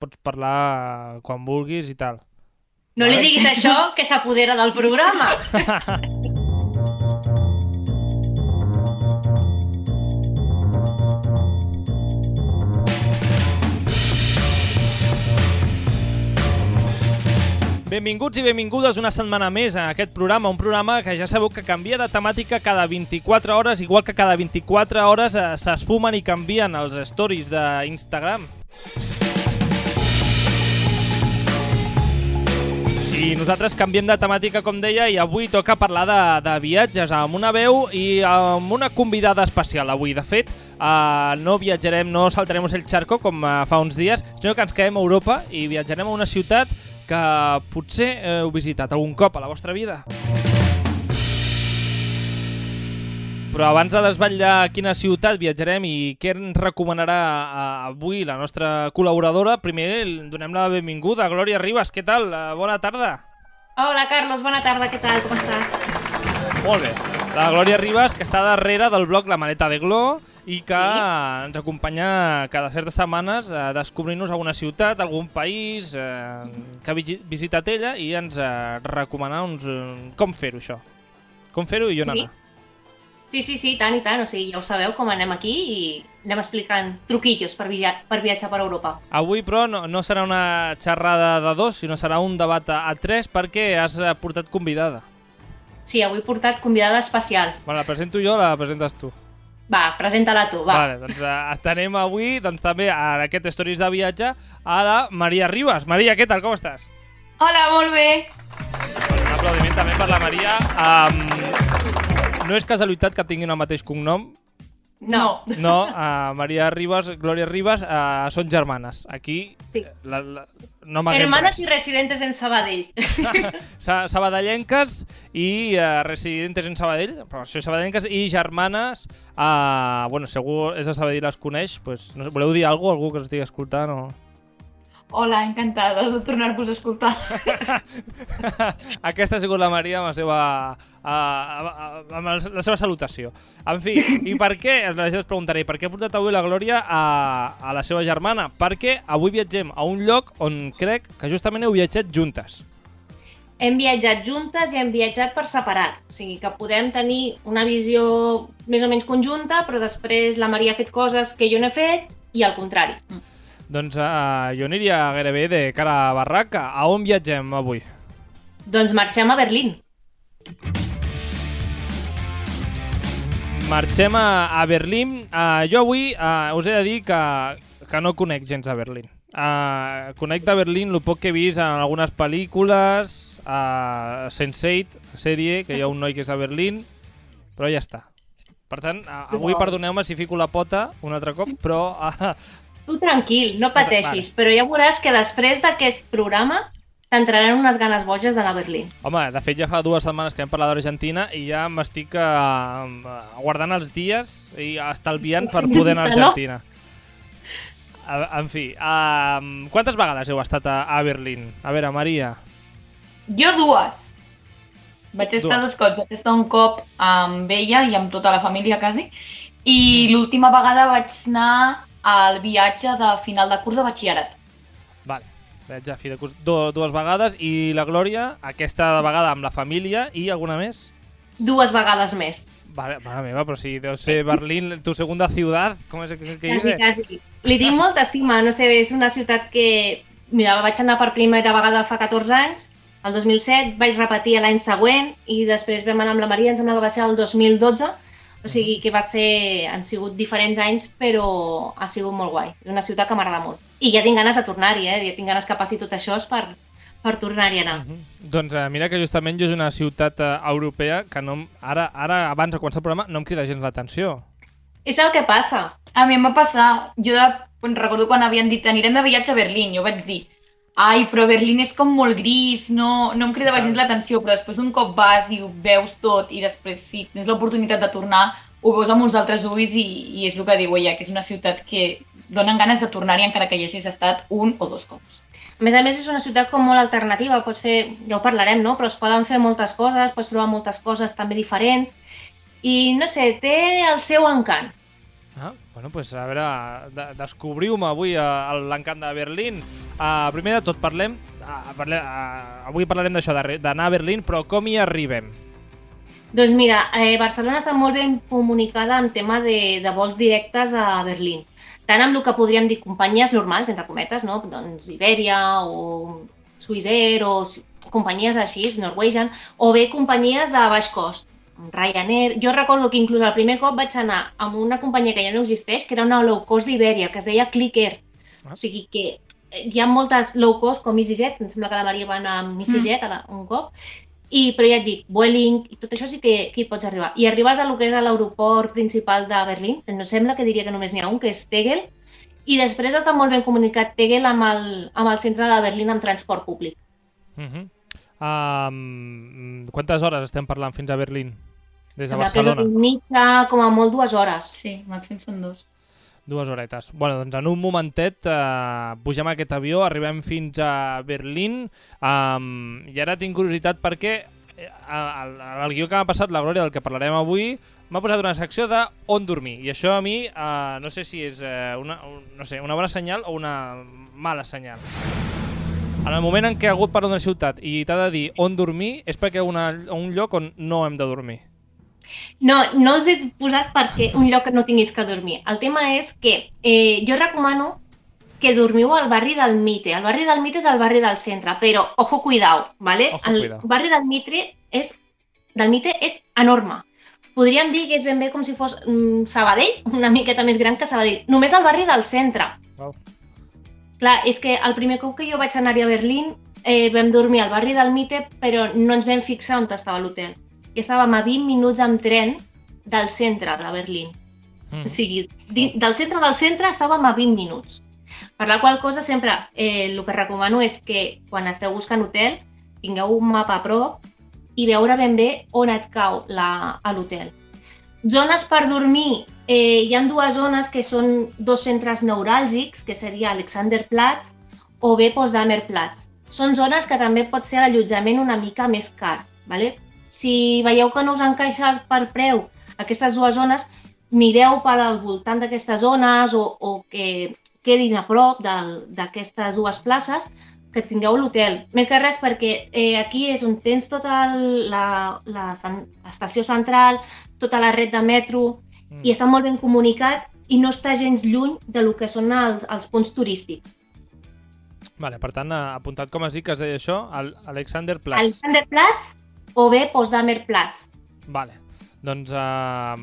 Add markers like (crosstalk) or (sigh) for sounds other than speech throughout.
pots parlar quan vulguis i tal. No li diguis això, (laughs) que s'apodera del programa. Benvinguts i benvingudes una setmana més a aquest programa, un programa que ja sabeu que canvia de temàtica cada 24 hores, igual que cada 24 hores eh, s'esfumen i canvien els stories d'Instagram. I nosaltres canviem de temàtica, com deia, i avui toca parlar de, de viatges amb una veu i amb una convidada especial avui. De fet, uh, no viatjarem, no saltarem el charco com uh, fa uns dies, sinó que ens quedem a Europa i viatjarem a una ciutat que potser heu visitat algun cop a la vostra vida. Però abans de desvetllar quina ciutat viatjarem i què ens recomanarà eh, avui la nostra col·laboradora, primer donem la benvinguda a Glòria Ribas. Què tal? Eh, Bona tarda. Hola, Carlos, bona tarda, què tal? Com estàs? Molt bé. La Glòria Ribas, que està darrere del blog La Maleta de Glo i que ens acompanya cada certes setmanes a descobrir-nos alguna ciutat, algun país eh, que ha vi- visitat ella i ens eh, recomanar uns, eh, com fer-ho, això. Com fer-ho i on Sí. anar. Sí, sí, sí, tant i tant. O sigui, ja ho sabeu com anem aquí i anem explicant truquillos per, via per viatjar per Europa. Avui, però, no, no serà una xerrada de dos, sinó serà un debat a, tres perquè has eh, portat convidada. Sí, avui he portat convidada especial. Bueno, la presento jo la presentes tu? Va, presenta-la tu, va. Vale, doncs eh, tenem avui doncs, també a aquest Stories de viatge a la Maria Ribas. Maria, què tal? Com estàs? Hola, molt bé. Un aplaudiment també per la Maria. Um, no és casualitat que tinguin el mateix cognom. No. No, uh, Maria Ribas, Glòria Ribas, uh, són germanes. Aquí Sí. la, la, no m'haguem Hermanas res. y residentes en Sabadell. (laughs) Sa sabadellenques i uh, residentes en Sabadell, però això sabadellenques i germanes, uh, bueno, segur és de Sabadell les coneix, pues, no sé, voleu dir alguna cosa, algú que us estigui escoltant o... Hola, encantada de tornar-vos a escoltar. (laughs) Aquesta ha sigut la Maria amb la seva, uh, amb la seva salutació. En fi, i per què, la gent es preguntaré, per què ha portat avui la Glòria a, a la seva germana? Perquè avui viatgem a un lloc on crec que justament heu viatjat juntes. hem viatjat juntes i hem viatjat per separat. O sigui, que podem tenir una visió més o menys conjunta, però després la Maria ha fet coses que jo no he fet i al contrari. Doncs uh, jo aniria gairebé de cara a barraca. A on viatgem avui? Doncs marxem a Berlín. Marxem a, a Berlín. Uh, jo avui uh, us he de dir que, que no conec gens a Berlín. Uh, conec de Berlín el poc que he vist en algunes pel·lícules, uh, Sense8, sèrie, que hi ha un noi que és a Berlín, però ja està. Per tant, avui perdoneu-me si fico la pota un altre cop, però uh, Tu tranquil, no pateixis, però ja veuràs que després d'aquest programa t'entraran unes ganes boges d'anar a Berlín. Home, de fet ja fa dues setmanes que hem parlat d'Argentina i ja m'estic uh, guardant els dies i estalviant per poder anar a (laughs) No? Argentina. A- En fi, uh, quantes vegades heu estat a, a Berlín? A veure, Maria. Jo dues. Vaig estar Dues. dos cops. Vaig estar un cop amb ella i amb tota la família, quasi. I l'última vegada vaig anar al viatge de final de curs de batxillerat. Vale, veig a fi de curs du dues vegades i la Glòria, aquesta vegada amb la família i alguna més? Dues vegades més. Vale, mare meva, però si deu ser Berlín tu segunda ciutat, com és que, que Quasi, dice? quasi. Li tinc molta estima, no sé, és una ciutat que... Mira, vaig anar per primera vegada fa 14 anys, el 2007, vaig repetir l'any següent i després vam anar amb la Maria, em sembla que va ser el 2012, o sigui que va ser, han sigut diferents anys, però ha sigut molt guai. És una ciutat que m'agrada molt. I ja tinc ganes de tornar-hi, eh? Ja tinc ganes que passi tot això per, per tornar-hi a anar. Mhm. Doncs eh, mira que justament jo és una ciutat eh, europea que no, ara, ara, abans de començar el programa, no em crida gens l'atenció. És el que passa. A mi em va passar, jo de, recordo quan havien dit anirem de viatge a Berlín, jo vaig dir ai, però Berlín és com molt gris, no, no em cridava gens l'atenció, però després un cop vas i ho veus tot i després si tens l'oportunitat de tornar, ho veus amb uns altres ulls i, i és el que diu ella, que és una ciutat que donen ganes de tornar-hi encara que hi hagis estat un o dos cops. A més a més, és una ciutat com molt alternativa, pots fer, ja ho parlarem, no? però es poden fer moltes coses, pots trobar moltes coses també diferents, i no sé, té el seu encant. Ah, bueno, pues a veure, de descobriu-me avui a l'encant de Berlín. Uh, primer de tot, parlem, uh, parlem uh, avui parlarem d'això, d'anar a Berlín, però com hi arribem? Doncs mira, eh, Barcelona està molt ben comunicada en tema de, de vols directes a Berlín. Tant amb el que podríem dir companyies normals, entre cometes, no? doncs Iberia o Swissair o companyies així, Norwegian, o bé companyies de baix cost, Ryanair. Jo recordo que inclús el primer cop vaig anar amb una companyia que ja no existeix, que era una low cost d'Iberia, que es deia Clicker. Ah. O sigui que eh, hi ha moltes low cost com EasyJet, em sembla que la Maria va anar amb EasyJet mm. un cop, i, però ja et dic, Vueling, i tot això sí que, que hi pots arribar. I arribes a lo que és l'aeroport principal de Berlín, no sembla que diria que només n'hi ha un, que és Tegel, i després està molt ben comunicat Tegel amb el, amb el centre de Berlín amb transport públic. Uh -huh. Um, quantes hores estem parlant fins a Berlín? Des de és Barcelona? una mitja, com a molt dues hores. Sí, màxim són dos. Dues horetes. Bueno, doncs en un momentet eh, pugem a aquest avió, arribem fins a Berlín um, i ara tinc curiositat perquè eh, al, al guió que m'ha passat la Glòria del que parlarem avui m'ha posat una secció de on dormir i això a mi eh, no sé si és eh, una, un, no sé, una bona senyal o una mala senyal. En el moment en què ha hagut per una ciutat i t'ha de dir on dormir és perquè una, un lloc on no hem de dormir. No, no us he posat perquè un lloc que no tinguis que dormir. El tema és que eh, jo recomano que dormiu al barri del Mitre. El barri del Mitre és el barri del centre, però ojo cuidao, ¿vale? Ojo, el cuidao. barri del Mitre és del Mitre és enorme. Podríem dir que és ben bé com si fos mm, Sabadell, una miqueta més gran que Sabadell. Només al barri del centre. Wow. Clar, és que el primer cop que jo vaig anar a Berlín eh, vam dormir al barri del Mitre, però no ens vam fixar on estava l'hotel. I estàvem a 20 minuts amb tren del centre de Berlín. Mm. O sigui, del centre del centre estàvem a 20 minuts. Per la qual cosa sempre eh, el que recomano és que quan esteu buscant hotel tingueu un mapa a prop i veure ben bé on et cau l'hotel. Zones per dormir, eh, hi ha dues zones que són dos centres neuràlgics, que seria Alexanderplatz o bé Potsdamerplatz. Són zones que també pot ser l'allotjament una mica més car. ¿vale? Si veieu que no us encaixa per preu aquestes dues zones, mireu per al voltant d'aquestes zones o, o que quedin a prop d'aquestes dues places que tingueu l'hotel. Més que res perquè eh, aquí és on tens tota l'estació central, tota la red de metro, Mm. i està molt ben comunicat i no està gens lluny de lo que són els, els punts turístics. Vale, per tant, eh, apuntat com has dit que es deia això, Alexander Platz. Alexanderplatz o bé Potsdamerplatz. Vale. Doncs uh,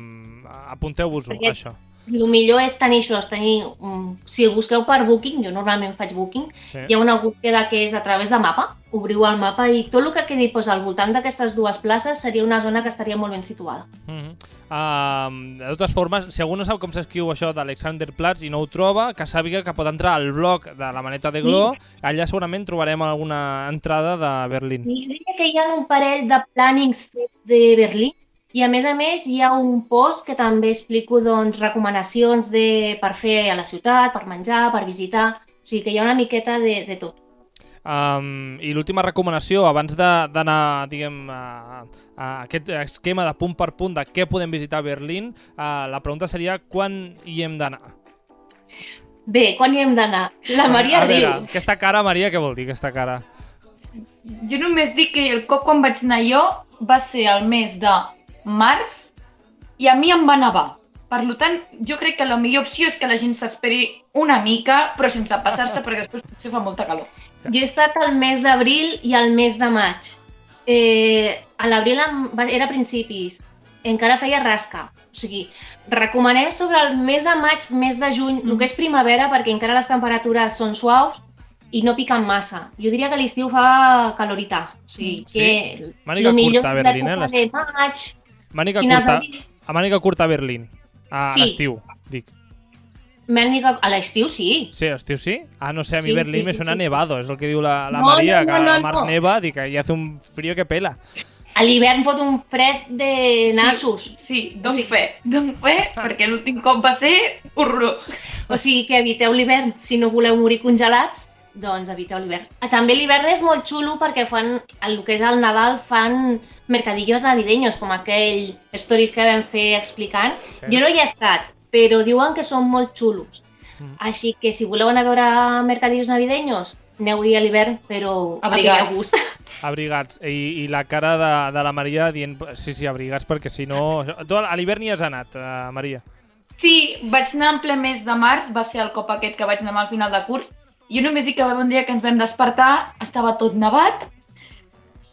apunteu-vos-ho, Perquè- això. El millor és tenir això, és tenir, um, si el busqueu per Booking, jo normalment faig Booking, Sí. hi ha una búsqueda que és a través de mapa, obriu el mapa i tot el que quedi pues, al voltant d'aquestes dues places seria una zona que estaria molt ben situada. Mm -hmm. uh, de totes formes, si algú no sap com s'escriu això d'Alexander Platz i no ho troba, que sàpiga que pot entrar al blog de la maneta de Glo, allà segurament trobarem alguna entrada de Berlín. I diria que hi ha un parell de plannings fets de Berlín i a més a més hi ha un post que també explico doncs, recomanacions de, per fer a la ciutat, per menjar, per visitar, o sigui que hi ha una miqueta de, de tot. Um, I l'última recomanació, abans de- d'anar, diguem, a, a aquest esquema de punt per punt de què podem visitar a Berlín, uh, la pregunta seria quan hi hem d'anar? Bé, quan hi hem d'anar? La Maria a riu. veure, aquesta cara, Maria, què vol dir, aquesta cara? Jo només dic que el cop quan vaig anar jo va ser el mes de març i a mi em va nevar. Per tant, jo crec que la millor opció és que la gent s'esperi una mica, però sense passar-se, perquè després potser fa molta calor. Jo he estat al mes d'abril i al mes de maig. Eh, a l'abril era a principis, encara feia rasca. O sigui, recomanem sobre el mes de maig, mes de juny, el que és primavera, perquè encara les temperatures són suaus i no piquen massa. Jo diria que l'estiu fa calorita. O sigui, Sí? que Màniga millor curta Berlín, eh, de maig, Màniga finals curta, a màniga curta a Berlín, a Sí. l'estiu, dic. Màniga a l'estiu sí. Sí, a l'estiu sí? Ah, no sé, a mi Sí, Berlín sí, me sí, suena sí. nevado, és el que diu la, la No, Maria, no, que no, no, a març no. neva, dic que hi hace un frío que pela. A l'hivern fot un fred de nassos. Sí, dono Sí. fe, dono fe, perquè l'últim cop va ser horrorós. O sigui que eviteu l'hivern si no voleu morir congelats, doncs eviteu l'hivern. Ah, També l'hivern és molt xulo perquè fan, el que és el Nadal, fan mercadillos navideños, com aquell stories que vam fer explicant. Sí. Jo no hi he estat, però diuen que són molt xulos. Mm. Així que si voleu anar a veure mercadillos navideños, aneu-hi a l'hivern, però Abrigats. (laughs) Abrigats. I, i la cara de, de la Maria dient... Sí, sí, abrigats, perquè si no... Tu a l'hivern hi has anat, uh, Maria. Sí, vaig anar en ple mes de març, va ser el cop aquest que vaig anar al final de curs. Jo només dic que va haver un dia que ens vam despertar, estava tot nevat,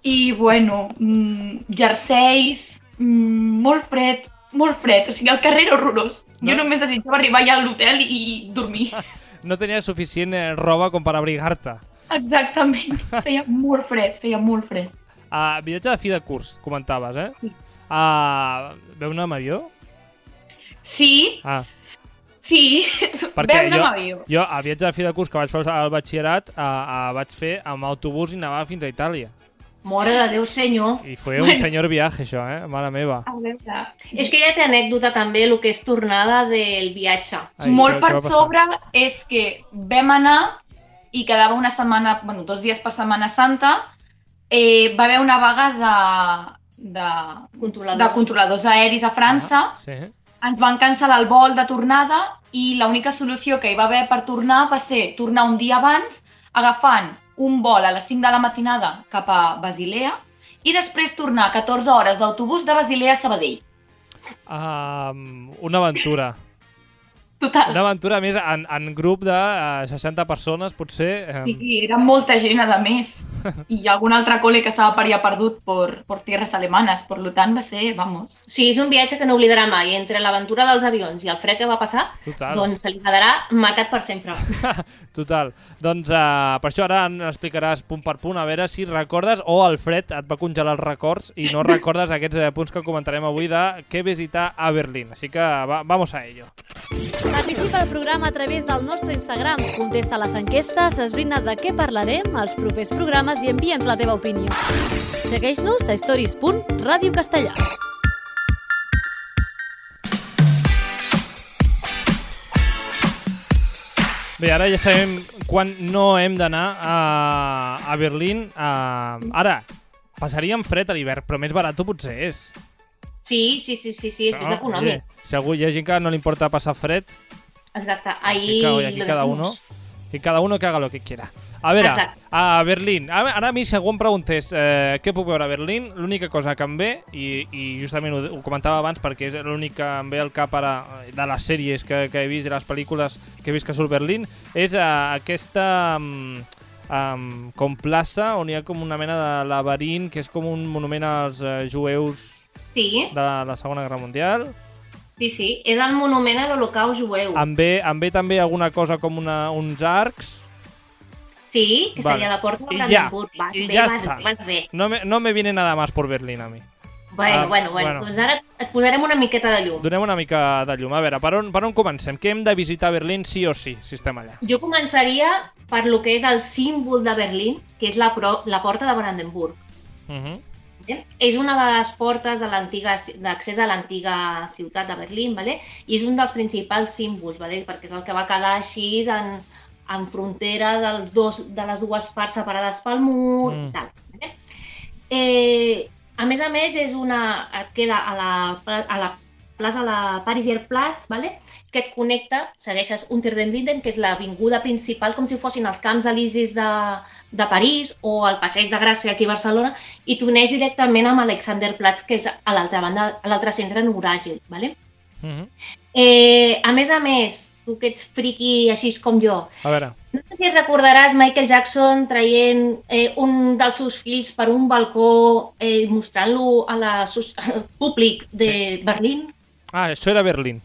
i bueno, mm, jerseis, mm, molt fred, molt fred, o sigui, el carrer era horrorós. No? Jo només desitjava arribar ja a l'hotel i, i dormir. (laughs) No tenies suficient eh, roba com per abrigar-te. Exactament, (laughs) feia molt fred, feia molt fred. Uh, viatge de fi de curs, comentaves, eh? Sí. Uh, veu anar amb avió? Sí, Ah, sí, (laughs) Perquè vam anar amb avió. jo el viatge de fi de curs que vaig fer al batxillerat uh, uh, vaig fer amb autobús i anava fins a Itàlia. Mare de Déu, senyor. I fue un senyor viatge, això, eh? Mare meva. A veure, és que ja té anècdota també el que és tornada del viatge. Ai, molt per sobre és que vam anar i quedava una setmana, bueno, dos dies per Setmana Santa, eh, va haver una vaga de, de, Controladors. de controladors aeris a França, Ah, sí. ens van cancel·lar el vol de tornada i l'única solució que hi va haver per tornar va ser tornar un dia abans agafant un vol a les 5 de la matinada cap a Basilea i després tornar 14 hores d'autobús de Basilea a Sabadell. Um, una aventura. Total. Una aventura, a més, en, en grup de uh, 60 persones, potser... Um, Sí, era molta gent, a més. (laughs) I algun altre col·le que estava per allà perdut per, per tierras alemanes. Per tant, va ser, vamos... Sí, és un viatge que no oblidarà mai. Entre l'aventura dels avions i el fred que va passar, total. doncs se li quedarà marcat per sempre. (laughs) Total. Doncs uh, per això ara ens explicaràs punt per punt, a veure si recordes o el fred et va congelar els records i no recordes aquests eh, punts que comentarem avui de què visitar a Berlín. Així que va, vamos a ello. Participa al programa a través del nostre Instagram, contesta les enquestes, esbrina de què parlarem als propers programes i envia'ns la teva opinió. Segueix-nos a stories.radiocastellà. Bé, ara ja sabem quan no hem d'anar a, a Berlín. Uh, ara, passaríem fred a l'hivern, però més barat potser és. Sí, sí, sí, sí, sí és més No? econòmic. Si algú hi ha gent que no li importa passar fred, Exacte. Así Ahí que oye, aquí cada uno, que cada uno que haga lo que quiera. A veure, Exacte. a Berlín. Ara, a mi, si algú em preguntés eh, què puc veure a Berlín, l'única cosa que em ve, i, i justament ho, ho comentava abans perquè és l'únic que em ve al cap ara eh, de les sèries que, que he vist, de les pel·lícules que he vist que surt Berlín, és eh, aquesta um, um, com plaça on hi ha com una mena de laberint que és com un monument als eh, jueus Sí, de la Segona Guerra Mundial. sí, sí. És el monument a l'Holocaust jueu. Em ve, em ve també alguna cosa com una, uns arcs, Sí, que Vale. seria la porta de I ja, Brandenburg. Vas i bé, ja vas està. bé, vas bé. No me, no me viene nada más por Berlín a mi. Bueno, Ah, bueno, bueno, bueno. Doncs ara et posarem una miqueta de llum. Donem una mica de llum. A veure, per on, per on comencem? Què hem de visitar a Berlín sí o sí, si estem allà? Jo començaria per lo que és el símbol de Berlín, que és la, pro, la porta de Brandenburg. Uh -huh. És una de les portes d'accés a l'antiga ciutat de Berlín, vale? i és un dels principals símbols, vale? perquè és el que va quedar així en, en frontera dels dos, de les dues parts separades pel mur Mm. i tal. Vale? Eh, a més a més, és una, et queda a la, a la plaça de la Pariser Platz, vale? que et connecta, segueixes Unter den Linden, que és l'avinguda principal, com si fossin els Camps Elisis de, de París o el Passeig de Gràcia aquí a Barcelona, i t'uneix directament amb Alexanderplatz, que és a l'altra banda, a l'altre centre, Nuragel. Vale? Uh -huh. Eh, a més a més, tu que ets friqui així com jo, A veure, no sé si recordaràs Michael Jackson traient eh, un dels seus fills per un balcó eh, mostrant-lo a la, sos- al (laughs) públic de Berlín? Ah, això era Berlín.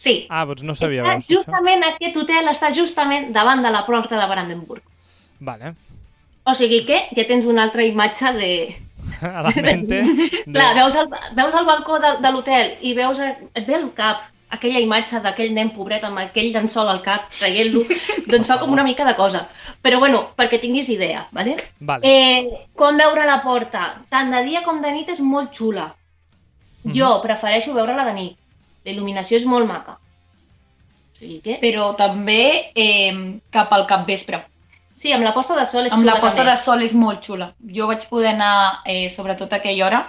Sí. Ah, doncs no sabia, Està veus, això. justament aquest hotel està justament davant de la porta de Brandenburg. Vale. O sigui que ja tens una altra imatge de... (laughs) A la mente. (laughs) De... Clar, veus el, veus el balcó de, de l'hotel i veus, et ve al cap aquella imatge d'aquell nen pobret amb aquell llençol al cap traient-lo, (laughs) doncs fa com una mica de cosa. Però bueno, perquè tinguis idea, ¿vale? Vale. Eh, com veure la porta, tant de dia com de nit és molt xula. Mhm. Jo prefereixo veure-la de nit. La il·luminació és molt maca. O sigui que... Però també eh, cap al capvespre. Sí, amb la posta de sol és Amb xula la posta també. de sol és molt xula. Jo vaig poder anar, eh, sobretot a aquella hora,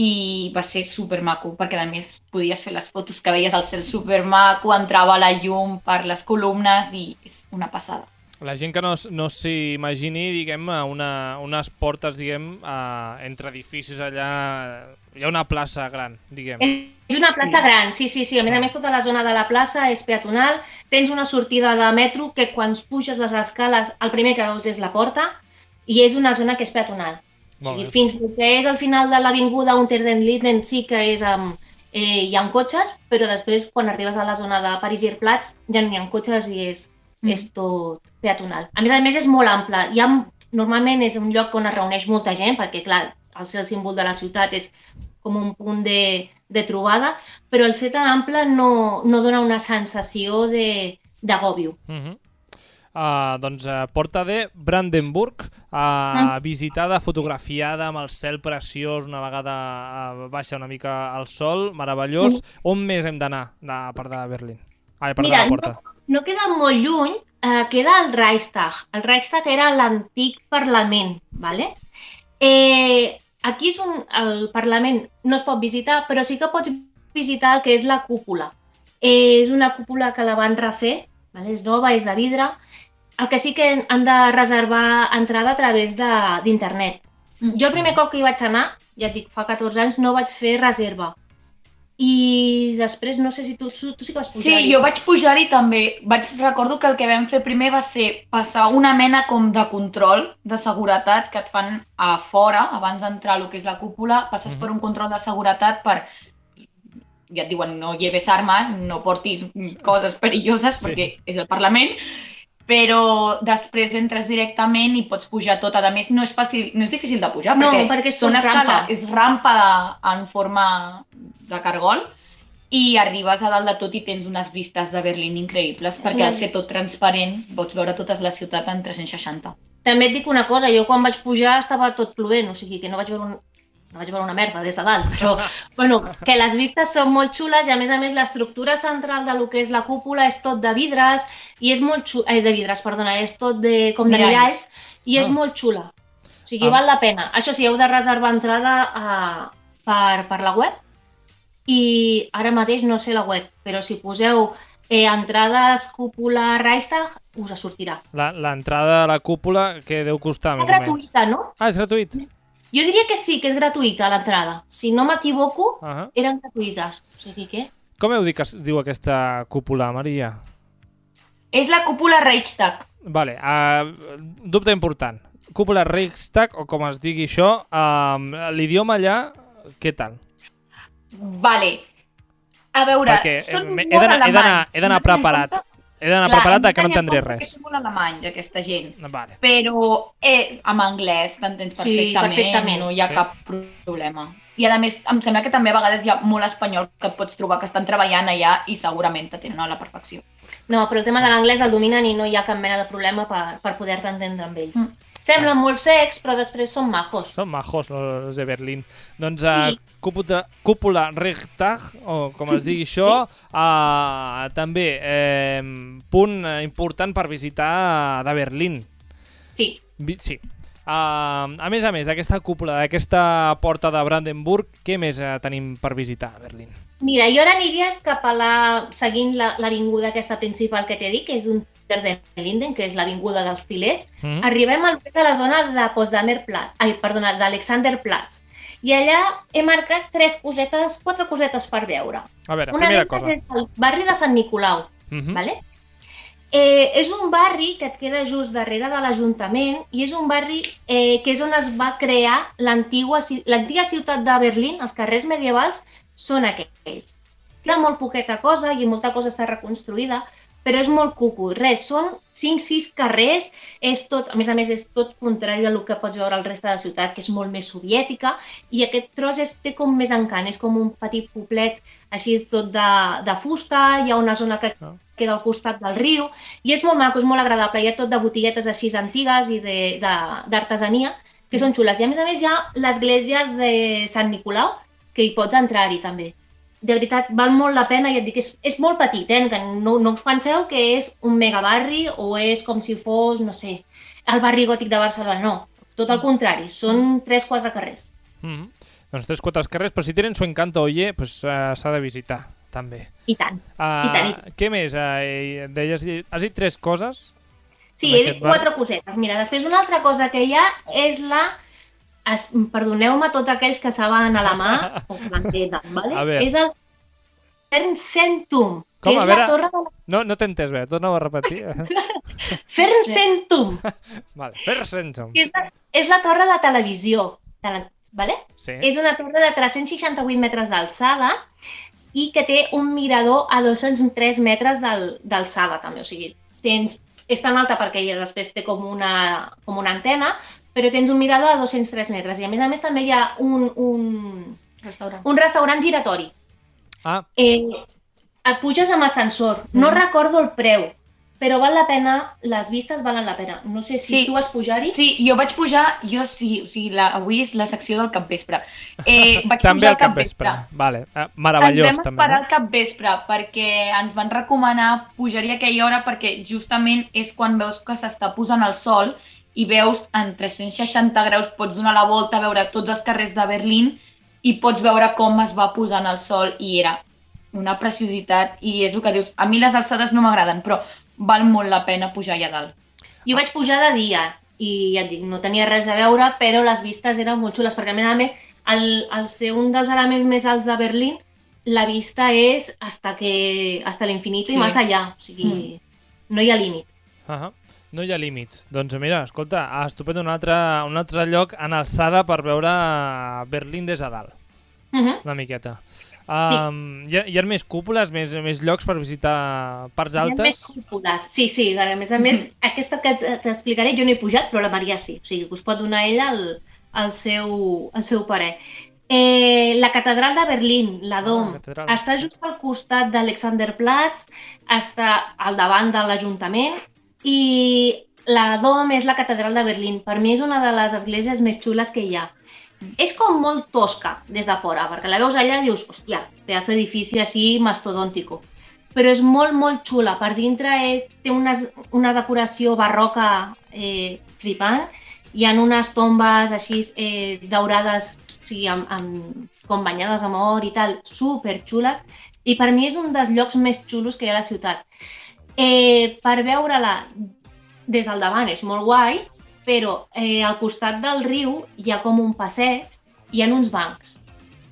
i va ser super maco, perquè a més podies fer les fotos que veies al cel super maco, entrava la llum per les columnes i és una passada. La gent que no, no s'imagini, diguem, a una, unes portes, diguem, a, entre edificis allà... Hi ha una plaça gran, diguem. És una plaça Sí. gran, sí, sí, sí. A més a més, tota la zona de la plaça és peatonal. Tens una sortida de metro que quan puges les escales, el primer que veus és la porta i és una zona que és peatonal. O sigui, fins que és al final de l'avinguda Unter den Linden sí que és amb, eh, hi ha cotxes, però després quan arribes a la zona de Parisier-Platz ja no hi ha cotxes i és, Mm. és tot peatonal. A més a més és molt ample. Hi ha, normalment és un lloc on es reuneix molta gent perquè, clar, el ser el símbol de la ciutat és com un punt de, de trobada, però el ser tan ample no, no dona una sensació de d'agòbio. Uh -huh. uh, doncs uh, Porta de Brandenburg, uh, visitada, fotografiada amb el cel preciós, una vegada uh, baixa una mica el sol, meravellós. On més hem d'anar de part de Berlín? Ai, part Mira, de la porta. No queda molt lluny, eh, queda el Reichstag. El Reichstag era l'antic Parlament, ¿vale? Eh, aquí és un, el Parlament no es pot visitar, però sí que pots visitar el que és la cúpula. Eh, és una cúpula que la van refer, ¿vale? és nova, és de vidre. El que sí que han de reservar entrada a través d'internet. Jo el primer cop que hi vaig anar, ja et dic, fa 14 anys, no vaig fer reserva. I després, no sé si tu, tu, tu sí que vas pujar Sí, jo vaig pujar-hi també. Vaig, recordo que el que vam fer primer va ser passar una mena com de control de seguretat que et fan a fora, abans d'entrar a lo que és la cúpula, passes Mhm. per un control de seguretat per ja et diuen no lleves armes, no portis coses perilloses Sí. perquè és el Parlament, però després entres directament i pots pujar tot. A més, no és fàcil, no és difícil de pujar, No, perquè, perquè és són escala, rampa. és rampa de, en forma de cargol i arribes a dalt de tot i tens unes vistes de Berlín increïbles, perquè al ser tot transparent pots veure totes la ciutat en 360. També et dic una cosa, jo quan vaig pujar estava tot plovent, o sigui que no vaig veure, un, no vaig veure una merda des de dalt, però (laughs) bueno, que les vistes són molt xules i a més a més l'estructura central de lo que és la cúpula és tot de vidres i és molt xula, eh, de vidres, perdona, és tot de, com de Miralls. i és Ah. molt xula. O sigui, Ah. val la pena. Això sí, heu de reservar entrada a, per, per la web i ara mateix no sé la web, però si poseu eh, entrades cúpula Reichstag us sortirà. La- L'entrada a la cúpula, que deu costar, És més o menys? gratuïta, no? Ah, és gratuït? Jo diria que sí, que és gratuïta l'entrada. Si no m'equivoco, Uh -huh. eren gratuïtes. O sigui que... Com heu dit que es diu aquesta cúpula, Maria? És la cúpula Reichstag. Vale, uh, dubte important. Cúpula Reichstag, o com es digui això, uh, l'idioma allà, què tal? Vale. A veure, Perquè eh, són he d'anar- he d'anar preparat. He d'anar Clar, preparat que no entendré res. Que són molt alemanys, aquesta gent. Vale. Però eh, amb anglès t'entens Sí, perfectament, perfectament. no hi ha Sí. cap problema. I a més, em sembla que també a vegades hi ha molt espanyol que et pots trobar que estan treballant allà i segurament t'atenen a la perfecció. No, però el tema de l'anglès el dominen i no hi ha cap mena de problema per, per poder-te entendre amb ells. Mm. Semblen molt secs, però després són majos. Són majos, los de Berlín. Doncs uh, Sí. cúpula, cúpula Reichstag, o com es digui (laughs) això, uh, també eh, punt eh, important per visitar de Berlín. Sí. Vi- Sí. Uh, a més a més d'aquesta cúpula, d'aquesta porta de Brandenburg, què més uh, tenim per visitar a Berlín? Mira, jo ara aniria cap a la... seguint la- l'avinguda aquesta principal que t'he dit, que és un de Linden, que és l'avinguda dels Tilers. Mm? Arribem al a la zona de Potsdamer Platz, ai, perdona, d'Alexanderplatz. I allà he marcat tres cosetes, quatre cosetes per veure. A veure, Una primera cosa. és el barri de Sant Nicolau, Mhm. ¿vale? Eh, és un barri que et queda just darrere de l'Ajuntament i és un barri eh, que és on es va crear l'antiga ciutat de Berlín, els carrers medievals són aquells. Queda molt poqueta cosa i molta cosa està reconstruïda, però és molt cucu. Res, són 5-6 carrers, és tot, a més a més és tot contrari a el que pots veure al reste de la ciutat, que és molt més soviètica, i aquest tros és, té com més encant, és com un petit poblet així tot de, de fusta, hi ha una zona que Ah. queda al costat del riu, i és molt maco, és molt agradable, hi ha tot de botiguetes així antigues i d'artesania, que són xules. I a més a més hi ha l'església de Sant Nicolau, que hi pots entrar-hi també. De veritat, val molt la pena i et dic, és, és molt petit, eh? que no, no us penseu que és un megabarri o és com si fos, no sé, el barri gòtic de Barcelona, no. Tot el contrari, són 3-4 carrers. Mhm. Doncs tres, quatre carrers, però si tenen su encanto oye, pues, uh, s'ha de visitar, també. I tant. Uh, I tant, i Què més? Uh, deies, has dit tres coses? Sí, he dit quatre cosetes. Mira, després una altra cosa que hi ha és la... Es, Perdoneu-me tots aquells que saben a la mà (laughs) o que m'entenen, ¿vale? És el Fercentum, Com? que A és veure. la torre de la... No, no t'he entès bé, torna-ho a repetir. (laughs) Fercentum, (laughs) vale, fer sense. que és la, és la torre de televisió, de la, ¿vale? Sí. És una torre de 368 metres d'alçada i que té un mirador a 203 metres d'al- d'alçada, també. O sigui, tens, és tan alta perquè ella després té com una, com una antena, però tens un mirador a 203 metres. I a més a més també hi ha un, un, Restaurant. un restaurant giratori. Ah, Eh, et puges amb ascensor. No Mm. recordo el preu, però val la pena, les vistes valen la pena. No sé si Sí. tu vas pujar-hi. Sí, jo vaig pujar, jo sí, o sigui, la, avui és la secció del capvespre. Eh, vaig també pujar al capvespre. Vale. Uh, meravellós, ens vam també. esperar No? al capvespre perquè ens van recomanar pujar-hi aquella hora perquè justament és quan veus que s'està posant el sol i veus en 360 graus, pots donar la volta, veure tots els carrers de Berlín i pots veure com es va posant el sol i era una preciositat i és el que dius, a mi les alçades no m'agraden, però val molt la pena pujar allà dalt. Jo vaig pujar de dia i ja et dic, no tenia res a veure, però les vistes eren molt xules, perquè a més a més, al, al ser un dels elements més alts de Berlín, la vista és hasta que hasta l'infinit Sí. i més allà, o sigui, no hi ha límit. Uh -huh. No hi ha límits. Doncs mira, escolta, ah, estupendo un altre, un altre lloc en alçada per veure Berlín des de dalt, Uh -huh. una miqueta. Um, hi, ha, hi ha més cúpules, més, més llocs per visitar parts Hi ha més altes? cúpules. Sí, sí, a més a més, aquesta que t'explicaré jo no he pujat, però la Maria sí, o sigui, que us pot donar ella el, el, seu, el seu parer. Eh, la catedral de Berlín, la Ah, Dom, la catedral. està just al costat d'Alexanderplatz, està al davant de l'Ajuntament i la Dom és la catedral de Berlín. Per mi és una de les esglésies més xules que hi ha. És com molt tosca des de fora, perquè la veus allà i dius, hòstia, pedazo d'edifici així mastodòntico. Però és molt, molt xula. Per dintre eh, té unes, una decoració barroca eh, flipant. Hi ha unes tombes així eh, daurades, o sigui, amb, amb, com banyades amb or i tal, super xules. I per mi és un dels llocs més xulos que hi ha a la ciutat. Eh, per veure-la des del davant és molt guai, però eh, al costat del riu hi ha com un passeig, hi ha uns bancs.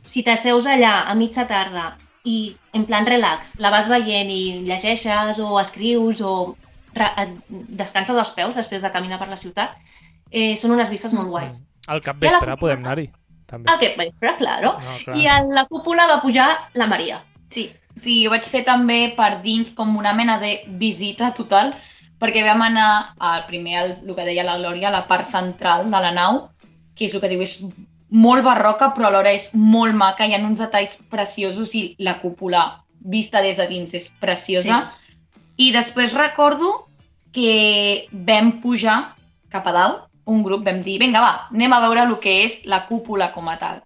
Si t'asseus allà a mitja tarda i en plan relax, la vas veient i llegeixes o escrius o descanses els peus després de caminar per la ciutat, eh, són unes vistes molt guais. Al capvespre Ja la- podem anar-hi, també. Que però claro. No, clar. I a la cúpula va pujar la Maria. Sí, sí, jo vaig fer també per dins com una mena de visita total, perquè vam anar al primer, al, el que deia la Glòria, a la part central de la nau, que és el que diu, és molt barroca, però alhora és molt maca, hi ha uns detalls preciosos i la cúpula vista des de dins és preciosa. I després recordo que vam pujar cap a dalt, un grup, vam dir, vinga, va, anem a veure el que és la cúpula com a tal.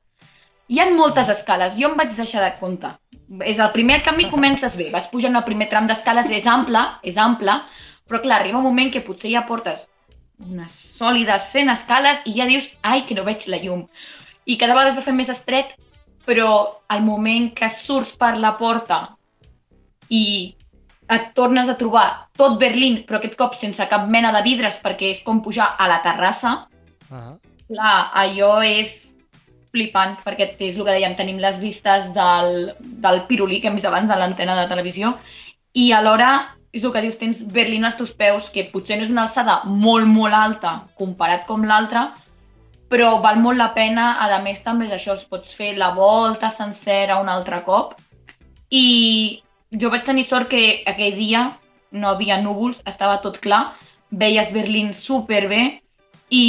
Hi ha moltes escales, jo em vaig deixar de comptar. És el primer camí comences bé, vas pujant el primer tram d'escales, és ample, és ample, però clar, arriba un moment que potser ja portes unes sòlides 100 escales i ja dius, ai, que no veig la llum. I cada vegada es va fer més estret, però al moment que surts per la porta i et tornes a trobar tot Berlín, però aquest cop sense cap mena de vidres perquè és com pujar a la terrassa, Ah, Clar, allò és flipant, perquè és el que dèiem, tenim les vistes del, del pirulí que hem vist abans a l'antena de televisió, i alhora és el que dius, tens Berlín als teus peus, que potser no és una alçada molt, molt alta comparat com l'altra, però val molt la pena, a més també és això, es pots fer la volta sencera un altre cop, i jo vaig tenir sort que aquell dia no havia núvols, estava tot clar, veies Berlín superbé, i,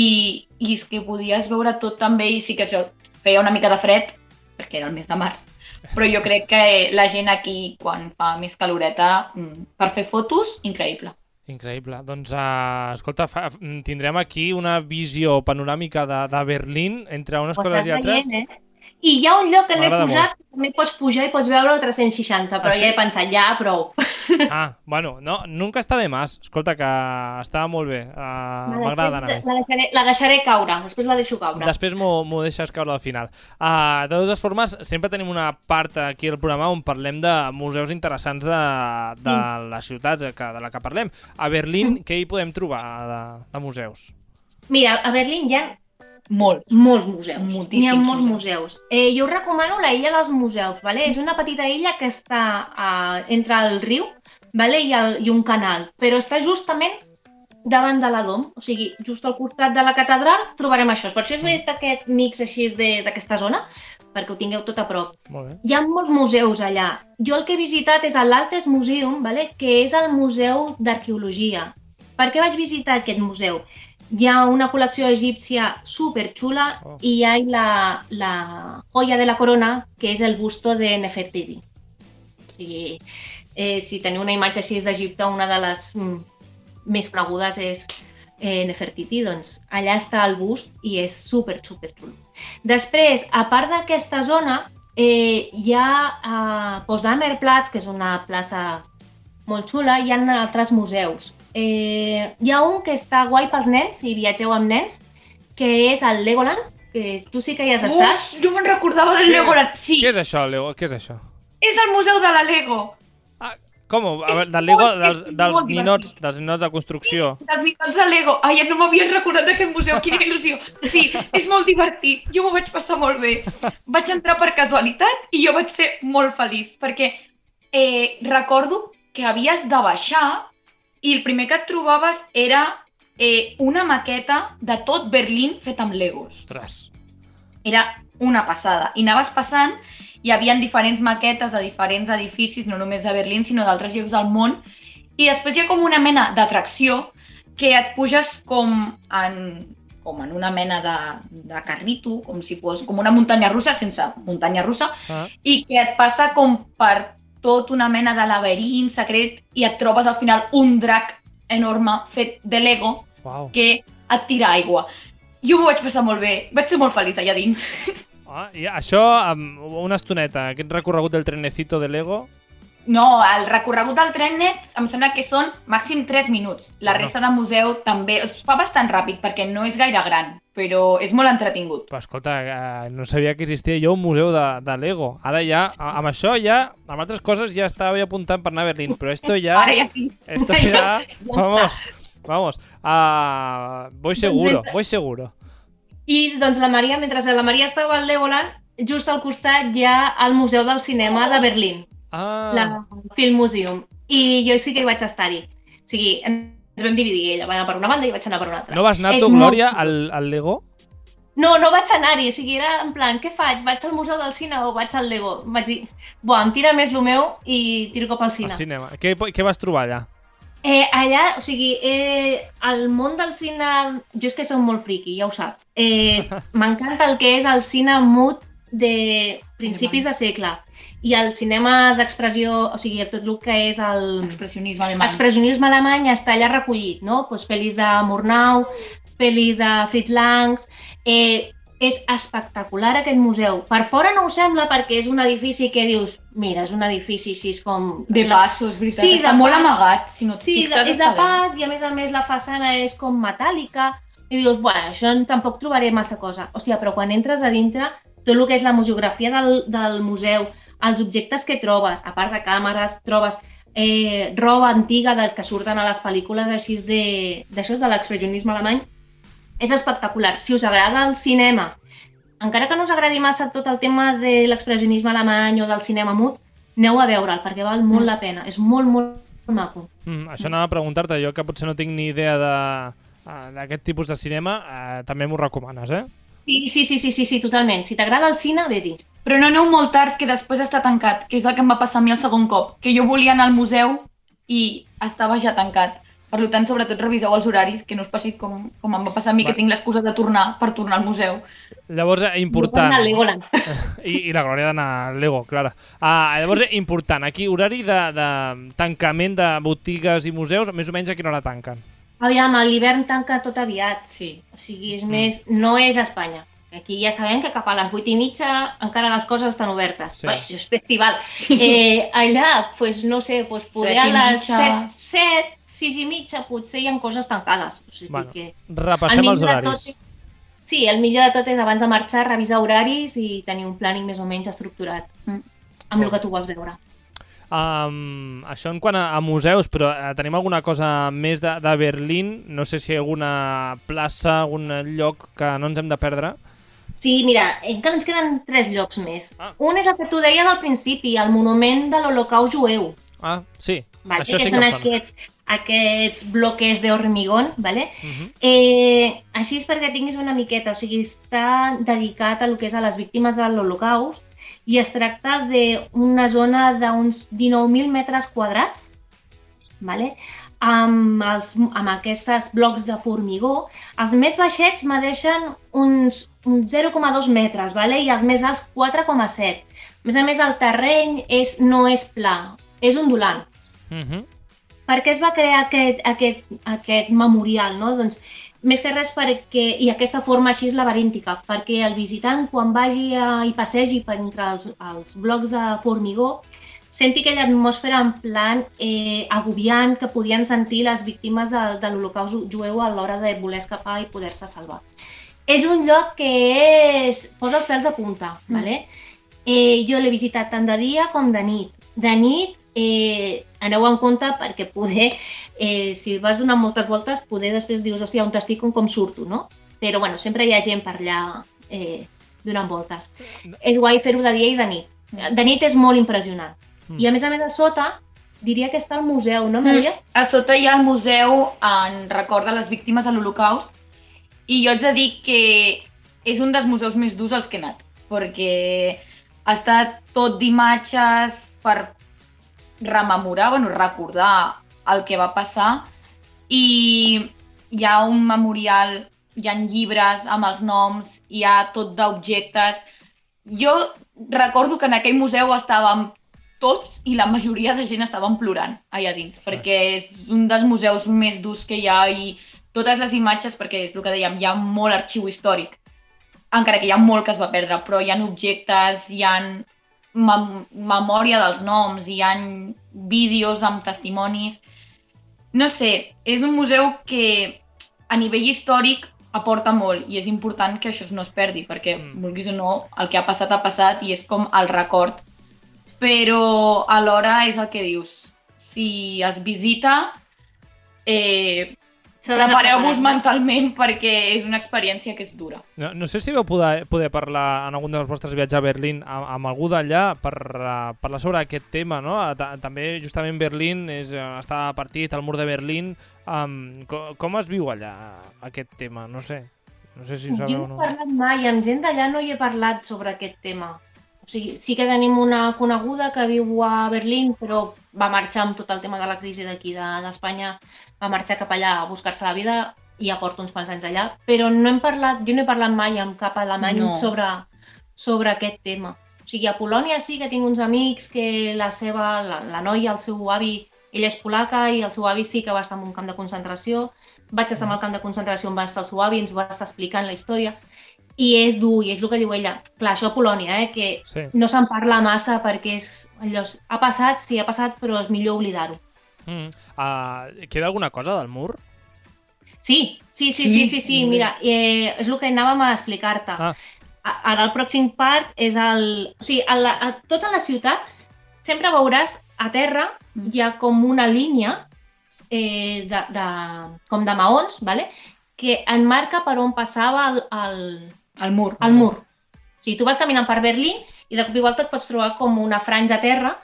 i és que podies veure tot també i sí que això feia una mica de fred perquè era el mes de març però jo crec que la gent aquí quan fa més caloreta mm, per fer fotos, increïble increïble. Doncs, uh, escolta, fa, tindrem aquí una visió panoràmica de, de Berlín entre unes Ho coses i altres. veient, eh? I hi ha un lloc que l'he M'agrada posat, també pots pujar i pots veure el 360, però Ah, sí? ja he pensat, ja, prou. (laughs) Ah, bueno, no, nunca està de más. Escolta, que estava molt bé. Uh, M'agrada anar. La deixaré, la deixaré caure, després la deixo caure. Després m'ho deixes caure al final. Uh, de totes formes, sempre tenim una part aquí al programa on parlem de museus interessants de, de les ciutats que, de la que parlem. A Berlín, què hi podem trobar de, de museus? Mira, a Berlín hi ha Molt. molts museus. Moltíssims N'hi ha molts museus. museus. Eh, jo us recomano la Illa dels Museus. Vale? És una petita illa que està eh, entre el riu vale? I, el, i un canal, però està justament davant de la Dom, o sigui, just al costat de la catedral trobarem això. Per això és fet aquest mix així de- d'aquesta zona, perquè ho tingueu tot a prop. Molt bé. Hi ha molts museus allà. Jo el que he visitat és l'Altes Museum, vale? que és el Museu d'Arqueologia. Per què vaig visitar aquest museu? Hi ha una col·lecció egípcia superxula Oh. i hi ha la, la joia de la corona, que és el busto de Nefertiti. O sigui, eh, si teniu una imatge així d'Egipte, una de les mm, més conegudes és eh, Nefertiti, doncs allà està el bust i és super, super xulo. Després, a part d'aquesta zona, eh, hi ha a Potsdamer Platz, que és una plaça molt xula, hi ha altres museus. Eh, hi ha un que està guai pels nens, si viatgeu amb nens, que és el Legoland, que tu sí que hi has estat. Uf, no me'n recordava del Què? Legoland. Sí, Què és això, Lego? Què és això? és el museu de la Lego. Com? A veure, del Lego, dels, dels ninots, dels ninots de construcció. Dels mitjans de Lego. Ai, no m'havia recordat d'aquest museu, quina il·lusió. Sí, és molt divertit, jo m'ho vaig passar molt bé. Vaig entrar per casualitat i jo vaig ser molt feliç, perquè eh, recordo que havies de baixar i el primer que et trobaves era eh, una maqueta de tot Berlín fet amb Legos. Ostres. Era una passada. I anaves passant, hi havia diferents maquetes de diferents edificis, no només de Berlín, sinó d'altres llocs del món, i després hi ha com una mena d'atracció que et puges com en, com en una mena de, de carrito, com si fos com una muntanya russa, sense muntanya russa, Ah. i que et passa com per tot una mena de laberint secret i et trobes al final un drac enorme fet de Lego Uau. que et tira aigua. Jo m'ho vaig passar molt bé, vaig ser molt feliç allà dins. (laughs) Ah, i això, amb una estoneta, aquest recorregut del trenecito de Lego, No, el recorregut del tren net em sembla que són màxim 3 minuts. La resta de museu també es fa bastant ràpid perquè no és gaire gran, però és molt entretingut. Però escolta, eh, no sabia que existia jo un museu de, de Lego. Ara ja, amb això ja, amb altres coses ja estava apuntant per anar a Berlín, però esto ja, (laughs) Ara ja sí. esto (laughs) ya, vamos, vamos, ah, voy seguro, voy seguro. I doncs la Maria, mentre la Maria estava al Legoland, just al costat hi ha el Museu del Cinema de Berlín, Ah, la Film Museum. I jo sí que hi vaig estar-hi. O sigui, ens vam dividir, ella va anar per una banda i vaig anar per una altra. no vas anar És tu, molt Glòria, xulo. al, al Lego? No, no vaig anar-hi, o sigui, era en plan, què faig? Vaig al Museu del Cine o vaig al Lego? Vaig dir, buah, em tira més el meu i tiro cap al Al cine. cinema. Què, què vas trobar allà? Eh, allà, o sigui, eh, el món del cine... Jo és que som molt friqui, ja ho saps. Eh, (laughs) M'encanta el que és el cine mut de principis de segle i el cinema d'expressió, o sigui, tot el que és el... Expressionisme alemany. Expressionisme alemany està allà recollit, no? Pues pel·lis de Murnau, pel·lis de Fritz Langs... Eh, és espectacular aquest museu. Per fora no ho sembla perquè és un edifici que dius, mira, és un edifici així com... de passo, és veritat. Sí, està de molt pas. amagat. Si no Sí, fixes, és de pas i a més a més la façana és com metàl·lica i dius, bueno, això tampoc trobaré massa cosa. Hòstia, però quan entres a dintre, tot el que és la museografia del, del museu, els objectes que trobes, a part de càmeres, trobes eh, roba antiga del que surten a les pel·lícules així de- d'això, de l'expressionisme alemany, és espectacular. Si us agrada el cinema, encara que no us agradi massa tot el tema de l'expressionisme alemany o del cinema mut, aneu a veure'l, perquè val molt Mm. la pena. És molt, molt, maco. Mm, això anava a preguntar-te, jo que potser no tinc ni idea de- ah, d'aquest tipus de cinema, eh, també m'ho recomanes, eh? Sí, sí, sí, sí, sí, sí totalment. Si t'agrada el cine, vés-hi. Però no aneu molt tard, que després està tancat, que és el que em va passar a mi el segon cop, que jo volia anar al museu i estava ja tancat. Per tant, sobretot reviseu els horaris, que no us passi com, com em va passar a mi, Va. que tinc l'excusa de tornar per tornar al museu. Llavors, eh, important. (laughs) I, I la Glòria d'anar al Lego, clara. Ah, llavors, eh, important, aquí, horari de, de tancament de botigues i museus, més o menys a quina hora tanquen? Aviam, a l'hivern tanca tot aviat. Sí. O sigui, és Mm. més... No és a Espanya. Aquí ja sabem que cap a les 8 i mitja encara les coses estan obertes. Sí. Bé, això és festival. Eh, allà, pues, no sé, pues, poder Set a les mitja. 7, 7, 6 i mitja potser hi ha coses tancades. O sigui Bueno, que... Repassem el els horaris. tot Sí, el millor de tot és abans de marxar revisar horaris i tenir un planning més o menys estructurat Mm. amb Bé. el que tu vols veure. Um, això en quant a, a museus, però eh, tenim alguna cosa més de, de Berlín? No sé si hi ha alguna plaça, algun lloc que no ens hem de perdre. Sí, mira, encara ens queden tres llocs més. Ah. Un és el que tu deies al principi, el monument de l'Holocaust jueu. Ah, sí, Vale? això que sí que són aquests, aquests bloques de hormigón, ¿vale? Uh -huh. Eh, així és perquè tinguis una miqueta, o sigui, està dedicat a lo que és a les víctimes de l'Holocaust i es tracta d'una zona d'uns 19.000 metres quadrats, vale? Amb, els, amb aquests blocs de formigó. Els més baixets medeixen uns, uns 0,2 metres vale? i els més alts 4,7. A més a més, el terreny és, no és pla, és ondulant. Uh -huh. Per què es va crear aquest, aquest, aquest memorial? No? Doncs, més que res perquè, i aquesta forma així és laberíntica, perquè el visitant quan vagi a, i passegi per entre els, els blocs de formigó senti aquella atmosfera en plan eh, agobiant que podien sentir les víctimes de, de l'Holocaust jueu a l'hora de voler escapar i poder-se salvar. És un lloc que és, posa els pèls a punta, Mm. vale? Eh, jo l'he visitat tant de dia com de nit. De nit eh, aneu en compte perquè poder, eh, si vas donant moltes voltes, poder després dius, hòstia, on estic, com, com surto, no? Però bueno, sempre hi ha gent per allà eh, donant voltes. És guai fer-ho de dia i de nit. De nit és molt impressionant. Mm. I a més a més a sota, diria que està el museu, no, Maria? A sota hi ha el museu en record de les víctimes de l'Holocaust i jo haig de dir que és un dels museus més durs als que he anat, perquè estat tot d'imatges per rememorar, bueno, recordar el que va passar i hi ha un memorial, hi ha llibres amb els noms, hi ha tot d'objectes. Jo recordo que en aquell museu estàvem tots i la majoria de gent estaven plorant allà dins, perquè és un dels museus més durs que hi ha i totes les imatges, perquè és el que dèiem, hi ha molt arxiu històric, encara que hi ha molt que es va perdre, però hi ha objectes, hi ha mem memòria dels noms, hi ha vídeos amb testimonis... No sé, és un museu que a nivell històric aporta molt i és important que això no es perdi, perquè, Mm. vulguis o no, el que ha passat ha passat i és com el record. Però alhora és el que dius, si es visita, eh, prepareu-vos mentalment perquè és una experiència que és dura. No, no sé si vau poder, poder parlar en algun dels vostres viatges a Berlín amb, amb algú d'allà per uh, parlar sobre aquest tema, no? Eh, Ta- També justament Berlín és, uh, està partit al mur de Berlín. Um, com, com es viu allà aquest tema? No sé. No sé si ho Jo sabeu o no no. he parlat mai, amb gent d'allà no hi he parlat sobre aquest tema. O sigui, sí que tenim una coneguda que viu a Berlín, però va marxar amb tot el tema de la crisi d'aquí de- d'Espanya, va marxar cap allà a buscar-se la vida i ja porta uns quants anys allà, però no hem parlat, jo no he parlat mai amb cap alemany No. sobre, sobre aquest tema. O sigui, a Polònia sí que tinc uns amics que la seva, la, la noia, el seu avi, ella és polaca i el seu avi sí que va estar en un camp de concentració. Vaig estar en el camp de concentració on va estar el seu avi, ens va estar explicant la història. I és dur, i és el que diu ella. Clar, això a Polònia, eh, que Sí. no se'n parla massa perquè és allò, ha passat, sí, ha passat, però és millor oblidar-ho. Mm. Uh, queda alguna cosa del mur? Sí, sí, sí, sí, Sí, sí, sí, mira, eh, és el que anàvem a explicar-te. Ah. A- Ara el pròxim part és el... O sigui, a, la, a tota la ciutat sempre veuràs a terra Mm. hi ha com una línia eh, de, de, com de maons, vale? que enmarca per on passava el, el, El mur. el mur. O sigui, tu vas caminant per Berlín i de cop i volta et pots trobar com una franja a terra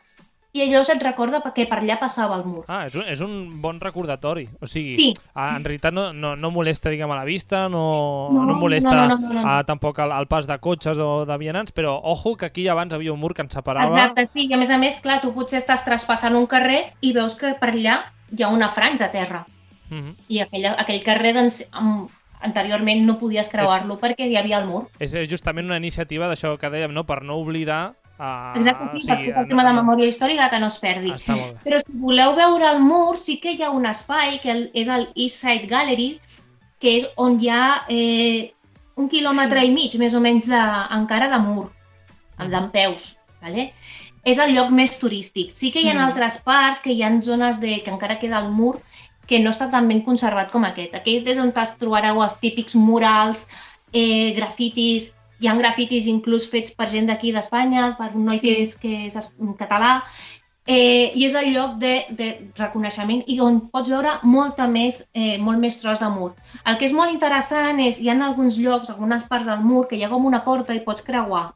i allò se't recorda que per allà passava el mur. Ah, és un, és un bon recordatori. O sigui, Sí. ah, en realitat no, no, no molesta, diguem, a la vista, no, No, no, molesta no, no, no, no, no. ah, tampoc el, el pas de cotxes o de vianants, però ojo que aquí abans havia un mur que ens separava. Exacte, sí, i a més a més, clar, tu potser estàs traspassant un carrer i veus que per allà hi ha una franja a terra. Mhm. I aquell, aquell carrer, doncs, amb, anteriorment no podies creuar-lo perquè hi havia el mur. És, és justament una iniciativa d'això que dèiem, no? per no oblidar... Uh, Exacte, sí, per tot el tema de memòria històrica que no es perdi. Però si voleu veure el mur, sí que hi ha un espai, que és el East Side Gallery, que és on hi ha eh, un quilòmetre i mig, més o menys, de, encara de mur, amb d'en peus. Vale? És el lloc més turístic. Sí que hi ha Mm. altres parts, que hi ha zones de, que encara queda el mur, que no està tan ben conservat com aquest. Aquest és on es trobareu els típics murals, eh, grafitis, hi ha grafitis inclús fets per gent d'aquí d'Espanya, per un noi Sí. que és, que és català, eh, i és el lloc de, de reconeixement i on pots veure molta més, eh, molt més tros de mur. El que és molt interessant és, hi ha alguns llocs, algunes parts del mur, que hi ha com una porta i pots creuar.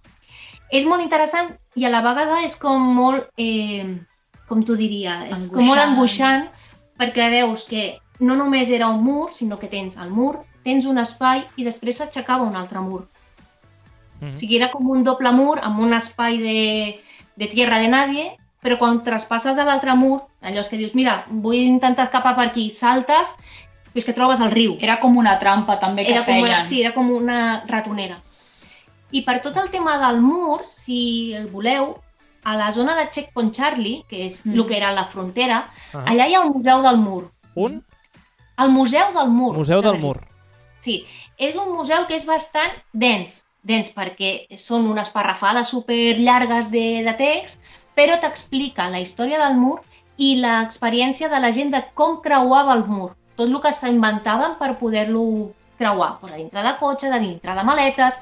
És molt interessant i a la vegada és com molt, eh, com t'ho diria, és com molt Angoixant. Perquè veus que no només era un mur, sinó que tens el mur, tens un espai i després s'aixecava un altre mur. Mhm. O sigui, era com un doble mur amb un espai de, de tierra de nadie, però quan traspasses a l'altre mur, allò és que dius, mira, vull intentar escapar per aquí, saltes, i és que trobes el riu. Era com una trampa també que Era com feien. una, sí, era com una ratonera. I per tot el tema del mur, si el voleu, a la zona de Checkpoint Charlie, que és Mm. el que era la frontera, Ah. allà hi ha un museu del mur. Un El Museu del Mur. museu de del mur. Sí, és un museu que és bastant dens, dens perquè són unes parrafades super llargues de, de text, però t'explica la història del mur i l'experiència de la gent de com creuava el mur. Tot el que s'inventaven per poder-lo creuar, pues, de dintre de cotxe, de dintre de maletes,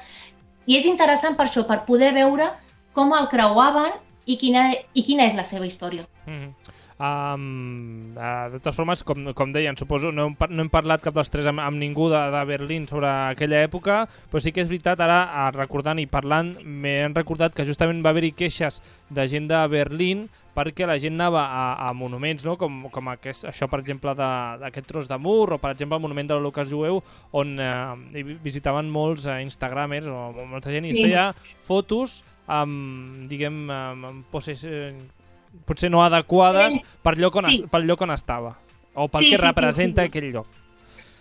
i és interessant per això, per poder veure com el creuaven i quina, i quina és la seva història. Mm Um, uh, de totes formes, com, com deien, suposo, no hem, no hem parlat cap dels tres amb, amb ningú de, de Berlín sobre aquella època, però sí que és veritat, ara, a, recordant i parlant, m'he recordat que justament va haver-hi queixes de gent de Berlín perquè la gent anava a, a monuments, no? com, com aquest, això, per exemple, de- d'aquest tros de mur, o per exemple el monument de l'Holocaust jueu, on eh, visitaven molts eh, instagramers o molta gent i es Sí. feia fotos amb, diguem, amb, amb poses, eh, potser no adequades per lloc on, Sí. pel lloc on estava o pel Sí, que sí, sí, representa sí, sí. aquell lloc.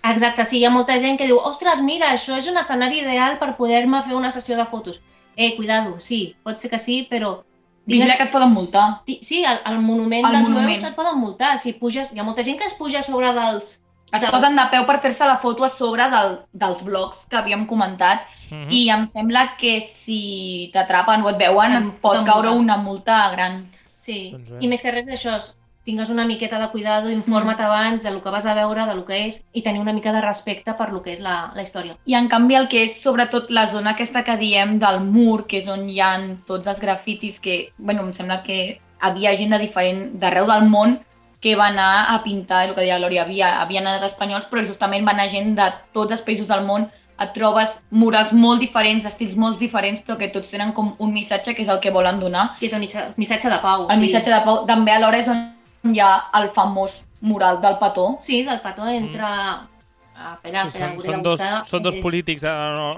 Exacte, sí, hi ha molta gent que diu ostres, mira, això és un escenari ideal per poder-me fer una sessió de fotos. Eh, cuidado, sí, pot ser que sí, però... Vigila que et poden multar. Sí, el, el monument El dels monument. jueus et poden multar. Si puges, hi ha molta gent que es puja a sobre dels... Es dels- posen de peu per fer-se la foto a sobre del, dels blocs que havíem comentat Mm -hmm. i em sembla que si t'atrapen o et veuen Et pot caure una multa gran. Sí, Doncs bé. i més que res d'això, és- tingues una miqueta de cuidado, informa't Mm. abans del que vas a veure, del que és, i tenir una mica de respecte per lo que és la, la història. I en canvi el que és sobretot la zona aquesta que diem del mur, que és on hi ha tots els grafitis que, bueno, em sembla que havia gent de diferent, d'arreu del món que va anar a pintar, el que deia Lòria, havia, havia anat espanyols, però justament va anar gent de tots els països del món, et trobes murals molt diferents, d'estils molt diferents, però que tots tenen com un missatge que és el que volen donar. Que és el missatge de pau. El sí. missatge de pau també alhora és on hi ha el famós mural del petó. Sí, del petó entre... Ah, espera, Sí, espera, són, hauré són, dos, buscar. són dos polítics, eh,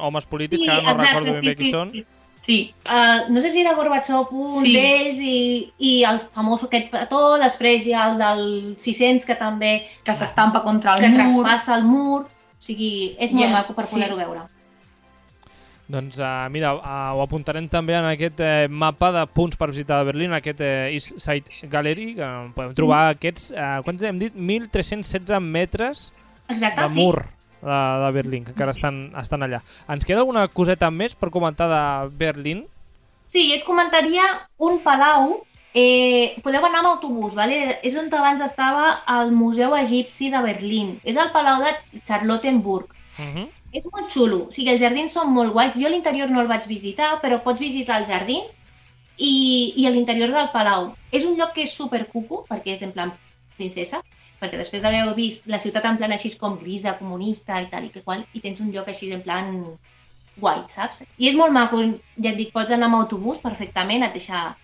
homes polítics, sí, que ara no exacte, recordo ben bé sí, qui sí, són. sí. Sí, Uh, no sé si era Gorbachev un Sí. d'ells i, i el famós aquest petó, després hi ha el del 600 que també que s'estampa contra el que mur. traspassa el mur, o sigui, és molt Ja, maco per sí. poder-ho veure. Doncs uh, mira, uh, ho apuntarem també en aquest eh, mapa de punts per visitar de Berlín, aquest eh, East Side Gallery, que podem trobar aquests, uh, quants hem dit? 1.316 metres Exacte, de sí. mur de, de Berlín, que encara estan, estan allà. Ens queda alguna coseta més per comentar de Berlín? Sí, et comentaria un palau. Eh, podeu anar amb autobús, vale? és on abans estava el Museu Egipci de Berlín. És el palau de Charlottenburg. Uh -huh. És molt xulo, o sigui, els jardins són molt guais. Jo l'interior no el vaig visitar, però pots visitar els jardins i, i l'interior del palau. És un lloc que és super cucu, perquè és en plan princesa, perquè després d'haver vist la ciutat en plan així com grisa, comunista i tal i que qual, i tens un lloc així en plan guai, saps? I és molt maco, ja et dic, pots anar amb autobús perfectament, et deixa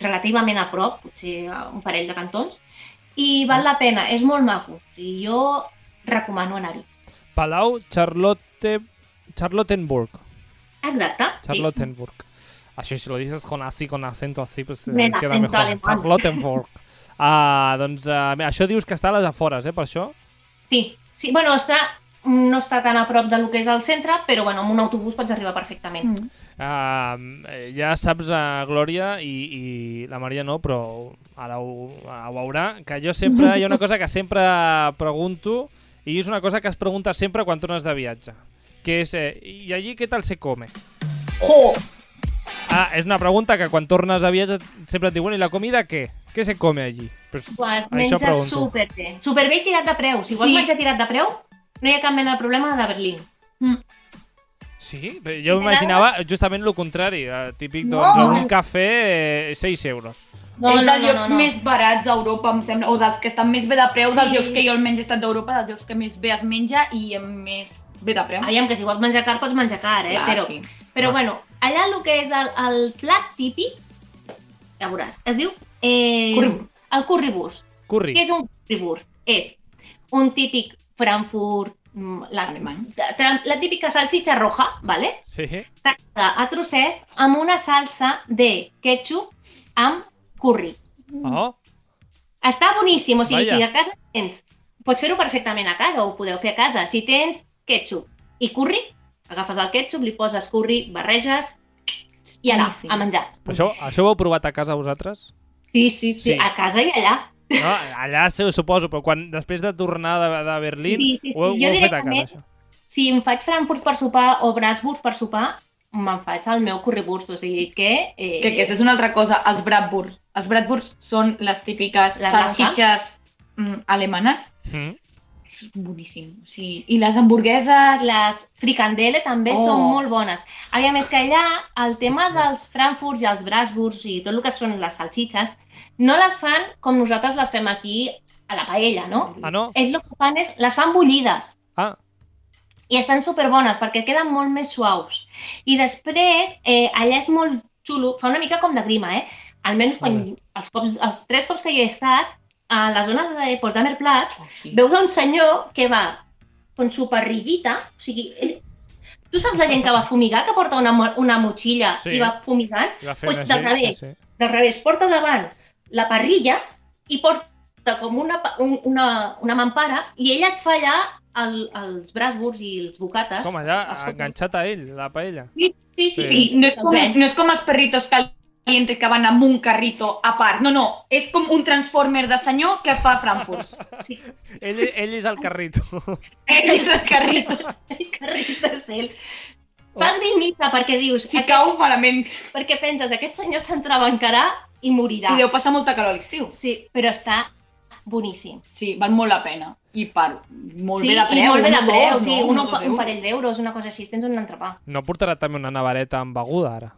relativament a prop, potser a un parell de cantons, i val la pena, és molt maco. O sigui, jo recomano anar-hi. Palau Charlotte... Charlottenburg. Exacte, sí. Charlottenburg. Això, si lo dices con así, con acento así, pues eh, Ven, queda mejor. alemán. Charlottenburg. Ah, doncs uh, això dius que està a les afores, eh, per això? Sí, sí, bueno, està, no està tan a prop del que és el centre, però bueno, amb un autobús pots arribar perfectament. Mm. Uh, ja saps, uh, Glòria, i, i la Maria no, però ara ho, ho veurà, que jo sempre, hi ha una cosa que sempre pregunto, i és una cosa que es pregunta sempre quan tornes de viatge. que és... Eh, I allí què tal se come? Jo! Ah, és una pregunta que quan tornes de viatge sempre et diuen, i la comida què? Què se come allí? Pues, Pues això menja pregunto. superbé. Superbé i tirat de preu. Si vols Sí. menjar tirat de preu, no hi ha cap mena de problema de Berlín. Sí, però jo m'imaginava justament el contrari, eh, típic, No. doncs, un cafè, eh, 6 euros. No, és no, dels no, llocs no, no. més barats d'Europa, em sembla, o dels que estan més bé de preu, dels Sí. llocs que jo almenys he estat d'Europa, dels llocs que més bé es menja i amb més bé de preu. Aviam, que si vols menjar car, pots menjar car, eh? Clar, però, sí. però Ah. bueno, allà el que és el, el plat típic, ja veuràs, es diu eh, Currywurst. el currywurst. Curri. Què és un currywurst? És un típic Frankfurt, mm, la, Alemany. la, la típica salchicha roja, ¿vale? Sí? tacada a trossets amb una salsa de ketchup amb curri. Oh, Està boníssim, o sigui, Vaja. si a casa tens... Pots fer-ho perfectament a casa, o ho podeu fer a casa. Si tens ketchup i curri, agafes el ketchup, li poses curri, barreges i Boníssim. a menjar. però això, això ho heu provat a casa vosaltres? Sí, sí, sí, Sí. a casa i allà. No, allà se ho suposo, però quan, després de tornar de, de Berlín, Sí, sí, sí. ho, ho heu fet a casa, això. Si em faig Frankfurt per sopar o Brasburg per sopar, me'n faig el meu currywurst, o sigui que... Eh, Que aquesta és una altra cosa, els Bratwurst. Els Bratwurst són les típiques La salchichas mm, alemanes. Mm. És boníssim. O sigui, I les hamburgueses... Les fricandele també Oh. són molt bones. Aviam, és que allà el tema dels frankfurts i els brasburgs i tot el que són les salchiches no les fan com nosaltres les fem aquí a la paella, no? Ah, no? Ells el que fan és, les fan bullides Ah, i estan superbones perquè queden molt més suaus. I després, eh, allà és molt xulo, fa una mica com de grima, eh? Almenys quan els, cops, els tres cops que hi he estat, a la zona de pues, Platz, Oh, sí. veus un senyor que va con su parrillita, o sigui, ell... tu saps la gent que va fumigar, que porta una, una motxilla Sí. i va fumigant? i va Pues pues, del revés. sí, sí. Del revés, porta davant la parrilla i porta com una, un, una, una mampara i ella et fa allà el, els brasburgs i els bocates. Com allà, fotos. enganxat a ell, la paella. Sí, sí, Sí. sí. Sí, no és, com, no és com els perritos calientes que van amb un carrito a part. No, no, és com un transformer de senyor que fa Frankfurt. sí. (laughs) Ell, ell és el carrito. (laughs) és el carrito. El carril és ell. Fa grimita perquè dius, Si aquest, cau malament. perquè penses, aquest senyor s'entrebancarà i morirà. I deu passar molta calor a l'estiu. Sí, però està boníssim. Sí, val molt la pena. I per molt sí, bé de preu. i molt bé de preu, dos, sí, no? un, un, un euros. parell d'euros, una cosa així, tens un entrepà. No portarà també una navareta amb beguda, ara?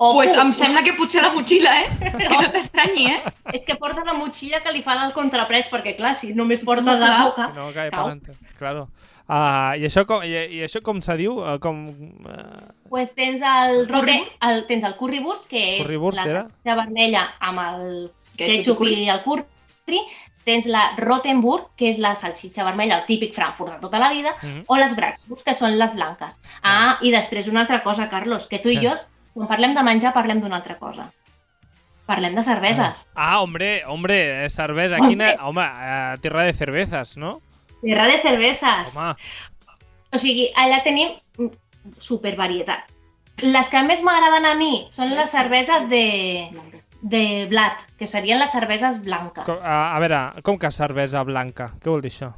O Pues em sembla que potser la motxilla, eh? (laughs) Que no t'estranyi, eh? És que porta la motxilla que li fa del contrapres, perquè clar, si només porta de Clar. boca... No, cae Cau. Claro. Uh, i, això com, i, I això com se diu? Uh, com, uh, Pues tens el, rote, el, tens el currywurst, que és Currywurst, la salsa vermella amb el Ketchup i el curri. Tens la Rottenburg, que és la salsitxa vermella, el típic Frankfurt de tota la vida, Mhm. o les Braxburg, que són les blanques. Ah, i després una altra cosa, Carlos, que tu i Eh. jo, quan parlem de menjar, parlem d'una altra cosa. Parlem de cerveses. Ah, hombre, hombre, eh, cervesa. Hombre. Quina... Home, uh, tierra de cervezas, no? Tierra de cervezas. Home, O sigui, allà tenim supervarietat. Les que més m'agraden a mi són les cerveses de, de blat, que serien les cerveses blanques. com, uh, a veure, com que cervesa blanca? Què vol dir això?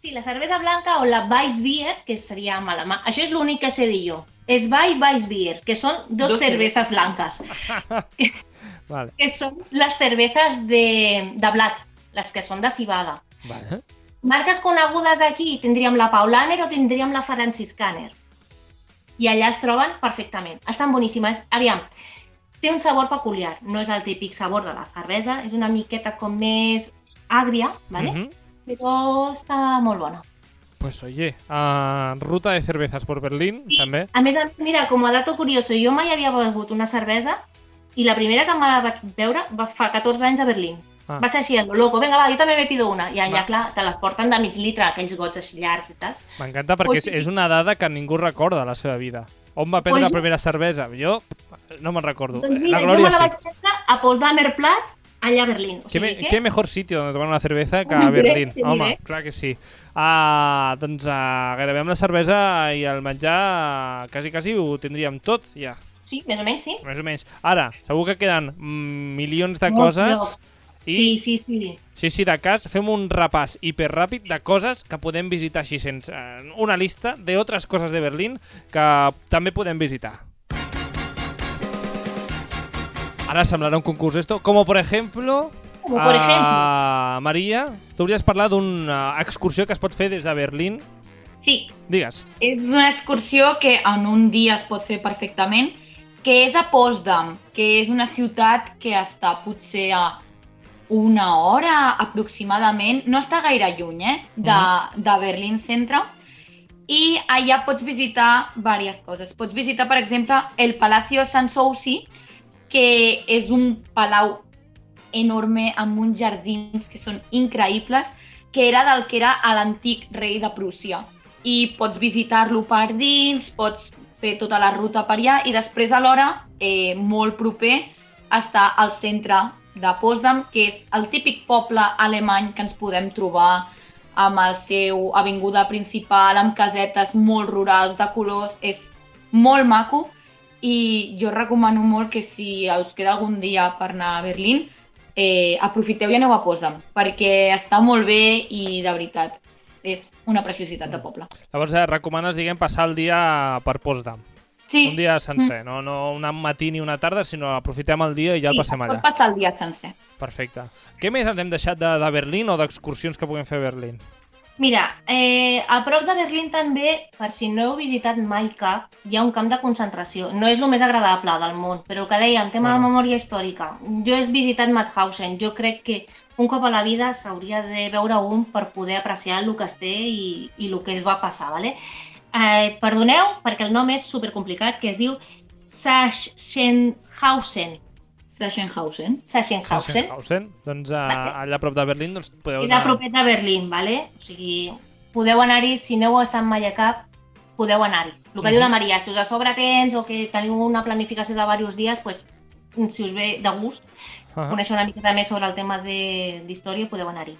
Sí, la cervesa blanca o la Weissbier, que seria alemà. Això és l'únic que sé dir jo. Wein Weissbier, que són dos, Dos cervezas blancas, (laughs) Vale, que són les cervezes de, de blat, les que són de cibada. vale. Marques conegudes aquí tindríem la Paulaner o tindríem la Franciscaner. I allà es troben perfectament. Estan boníssimes. Aviam, té un sabor peculiar. No és el típic sabor de la cervesa, és una miqueta com més àgria, ¿vale? Mhm. però està molt bona. Pues oye, uh, ruta de cervezas por Berlín, Sí. també. A més, a mira, com a dato curioso, jo mai havia begut una cervesa i la primera que me la vaig veure va fa 14 anys a Berlín. Ah. Va ser així, a lo loco, vinga, va, jo també me pido una. I allà, Va. clar, te les porten de mig litre, aquells gots així llargs i tal. M'encanta perquè Pues és, sí. és una dada que ningú recorda de la seva vida. On va prendre Pues la primera cervesa? Jo no me'n recordo. Doncs la mira, jo me Glòria la sí. vaig prendre a Potsdamer Platz, allà a Berlín. O sigui que- qué mejor sitio donde tomar una cerveza que a (laughs) Berlín. te Home, diré. clar que sí. Uh, doncs uh, gairebé amb la cervesa i el menjar quasi, quasi ho tindríem tot, ja, Sí, més o menys, sí. més o menys. Ara, segur que queden mm, milions de Molts coses llocs. I, Sí, sí, sí. sí, sí, de cas, fem un repàs hiperràpid de coses que podem visitar així sense... eh, Una lista de otras coses de Berlín que també podem visitar. Ara semblarà un concurs esto, como por ejemplo... Como por ejemplo. ah, Maria, tu hauries parlat d'una excursió que es pot fer des de Berlín. Sí, Digues. És una excursió que en un dia es pot fer perfectament, que és a Potsdam, que és una ciutat que està potser a una hora aproximadament, no està gaire lluny eh, de, de Berlín Centre, i allà pots visitar diverses coses. Pots visitar, per exemple, el Palacio Sanssouci, que és un palau enorme amb uns jardins que són increïbles, que era del que era l'antic rei de Prússia. I pots visitar-lo per dins, pots fer tota la ruta per allà i després alhora, eh, molt proper, està al centre de Potsdam, que és el típic poble alemany que ens podem trobar amb el seu avinguda principal, amb casetes molt rurals de colors, és molt maco i jo recomano molt que si us queda algun dia per anar a Berlín, eh, aprofiteu i aneu a Potsdam, perquè està molt bé i de veritat és una preciositat de poble. Llavors eh, recomanes, diguem, passar el dia per Potsdam. Sí, Un dia sencer, no, no un matí ni una tarda, sinó aprofitem el dia i ja el passem sí, allà. pot passar el dia sencer. Perfecte. Què més ens hem deixat de, de Berlín o d'excursions que puguem fer a Berlín? Mira, eh, a prop de Berlín també, per si no heu visitat mai cap, hi ha un camp de concentració. No és el més agradable del món, però el que dèiem, tema Bueno. de memòria històrica. Jo he visitat Mauthausen. Jo crec que un cop a la vida s'hauria de veure un per poder apreciar el que es té i, i el que es va passar. Vale? Eh, perdoneu, perquè el nom és supercomplicat, que es diu Sachsenhausen. Sachsenhausen. Sachsenhausen. Sachsenhausen. Doncs a, Vale. allà a prop de Berlín doncs, podeu anar... proper de Berlín, ¿vale? O sigui, podeu anar-hi, si no heu estat mai a cap, podeu anar-hi. El que Mhm. diu la Maria, si us a sobre temps o que teniu una planificació de diversos dies, pues, si us ve de gust, Uh -huh. conèixer una miqueta més sobre el tema de- d'història, podeu anar-hi.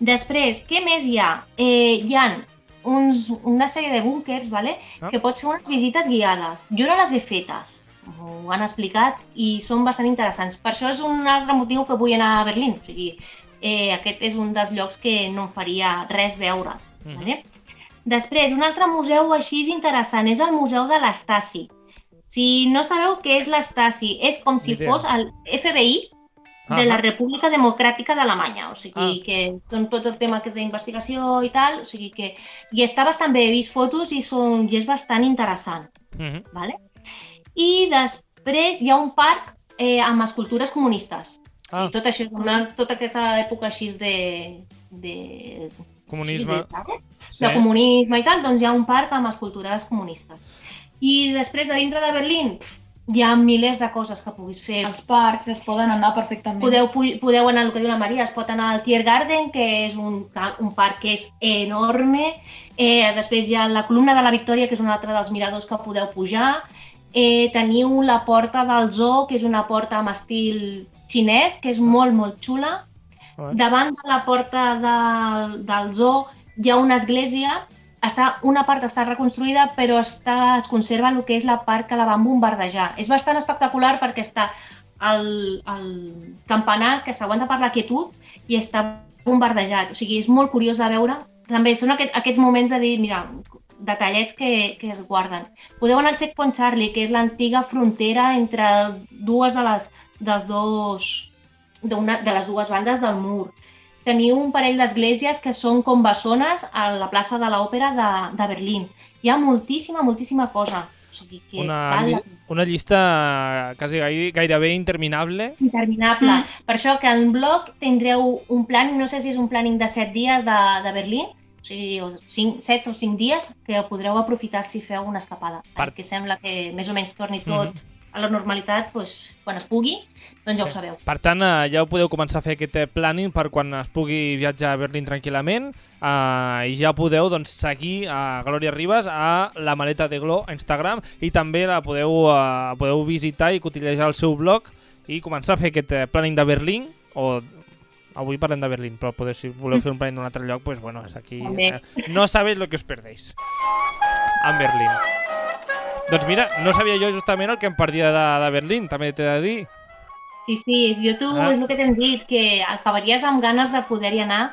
Després, què més hi ha? Eh, hi ha uns, una sèrie de búnkers, ¿vale? Ah. que pots fer unes visites guiades. Jo no les he fetes, m'ho han explicat i són bastant interessants. Per això és un altre motiu que vull anar a Berlín. O sigui, eh, aquest és un dels llocs que no em faria res veure. Mhm. Vale? Després, un altre museu així interessant és el Museu de l'Estasi. Si no sabeu què és l'Estasi, és com si idea. fos el FBI de la. República Democràtica d'Alemanya, o sigui Ah. que són tot el tema que d'investigació i tal, o sigui que i està bastant bé, he vist fotos i, són, i és bastant interessant, Mhm. ¿vale? I després hi ha un parc eh, amb escultures comunistes. Ah, I tot això, una, tota aquesta època així de... de comunisme. Així de. Sí. de comunisme i tal, doncs hi ha un parc amb escultures comunistes. I després, a dintre de Berlín, hi ha milers de coses que puguis fer. Els parcs es poden anar perfectament. Podeu, pu- podeu anar, el que diu la Maria, es pot anar al Tiergarten, que és un, un parc que és enorme. Eh, després hi ha la columna de la Victòria, que és un altre dels miradors que podeu pujar. Eh, teniu la porta del zoo, que és una porta amb estil xinès, que és molt, molt xula. Vale. Davant de la porta del, del zoo hi ha una església, està, una part està reconstruïda, però està, es conserva el que és la part que la van bombardejar. És bastant espectacular perquè està el, el campanar que s'aguanta per la quietud i està bombardejat. O sigui, és molt curiós de veure. També són aquest, aquests moments de dir, mira, detallets que, que es guarden. Podeu anar al Checkpoint Charlie, que és l'antiga frontera entre dues de les, dels dos, de les dues bandes del mur. Teniu un parell d'esglésies que són com bessones a la plaça de l'Òpera de, de Berlín. Hi ha moltíssima, moltíssima cosa. O sigui que Una, val la una llista quasi gai- gairebé interminable. interminable. Mm. Per això que al blog tindreu un plan, no sé si és un planning de 7 dies de, de Berlín, o sigui, o 5, 7 o 5 dies, que podreu aprofitar si feu una escapada. Per- Perquè sembla que més o menys torni tot Mhm. a la normalitat, doncs, quan es pugui, doncs ja ho Sí. sabeu. Per tant, eh, ja ho podeu començar a fer aquest eh, planning per quan es pugui viatjar a Berlín tranquil·lament eh, i ja podeu doncs, seguir a Glòria Ribas a la maleta de Glo a Instagram i també la podeu, eh, podeu visitar i cotillejar el seu blog i començar a fer aquest eh, planning de Berlín o avui parlem de Berlín, però podeu, si voleu fer un planning d'un altre lloc, pues, bueno, és aquí... Eh, no sabeu lo que us perdéis en Berlín. Doncs mira, no sabia jo justament el que em perdia de, de Berlín, també t'he de dir. Sí, sí, jo tu Ah. és el que t'hem dit, que acabaries amb ganes de poder-hi anar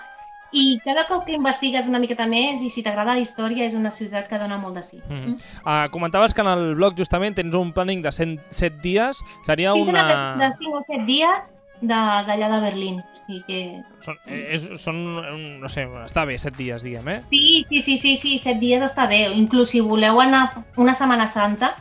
i cada cop que investigues una miqueta més i si t'agrada la història és una ciutat que dona molt de sí. Mm. Uh, comentaves que en el blog justament tens un planning de 100, 7 dies. Seria Sí, una... de, de 5 o 7 dies d'allà de, Berlín. O sigui que... Són, eh, és, són, no sé, està bé, 7 dies, diguem, eh? Sí, sí, sí, sí, sí, 7 dies està bé. Inclús si voleu anar una Setmana Santa,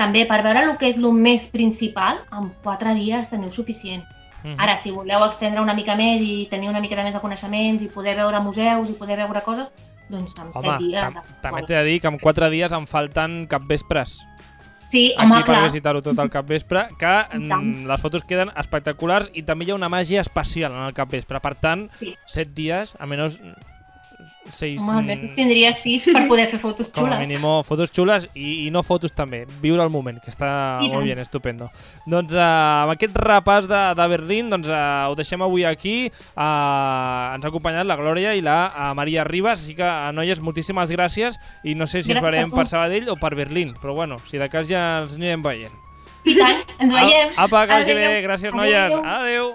també per veure el que és el més principal, en 4 dies teniu suficient. Mm Ara, si voleu extendre una mica més i tenir una miqueta més de coneixements i poder veure museus i poder veure coses, doncs en Home, 7 dies... tam també t'he de dir que en 4 dies em falten capvespres Sí, aquí home, per clar. visitar-ho tot el capvespre, que mm, les fotos queden espectaculars i també hi ha una màgia especial en el capvespre. Per tant, Sí. 7 dies, a menys 6... Home, almenys tindria 6 per poder fer fotos Com a xules. mínim fotos xules i, i no fotos també, viure el moment, que està I molt bien, estupendo. Doncs uh, amb aquest repàs de, de Berlín doncs, uh, ho deixem avui aquí. Uh, ens ha acompanyat la Glòria i la uh, Maria Ribas, així que, uh, noies, moltíssimes gràcies i no sé si ens Gràcies farem tu. per Sabadell o per Berlín, però bueno, si de cas ja ens anirem veient. I tant, ens veiem. Apa, que vagi bé, gràcies noies. Adéu. Adéu.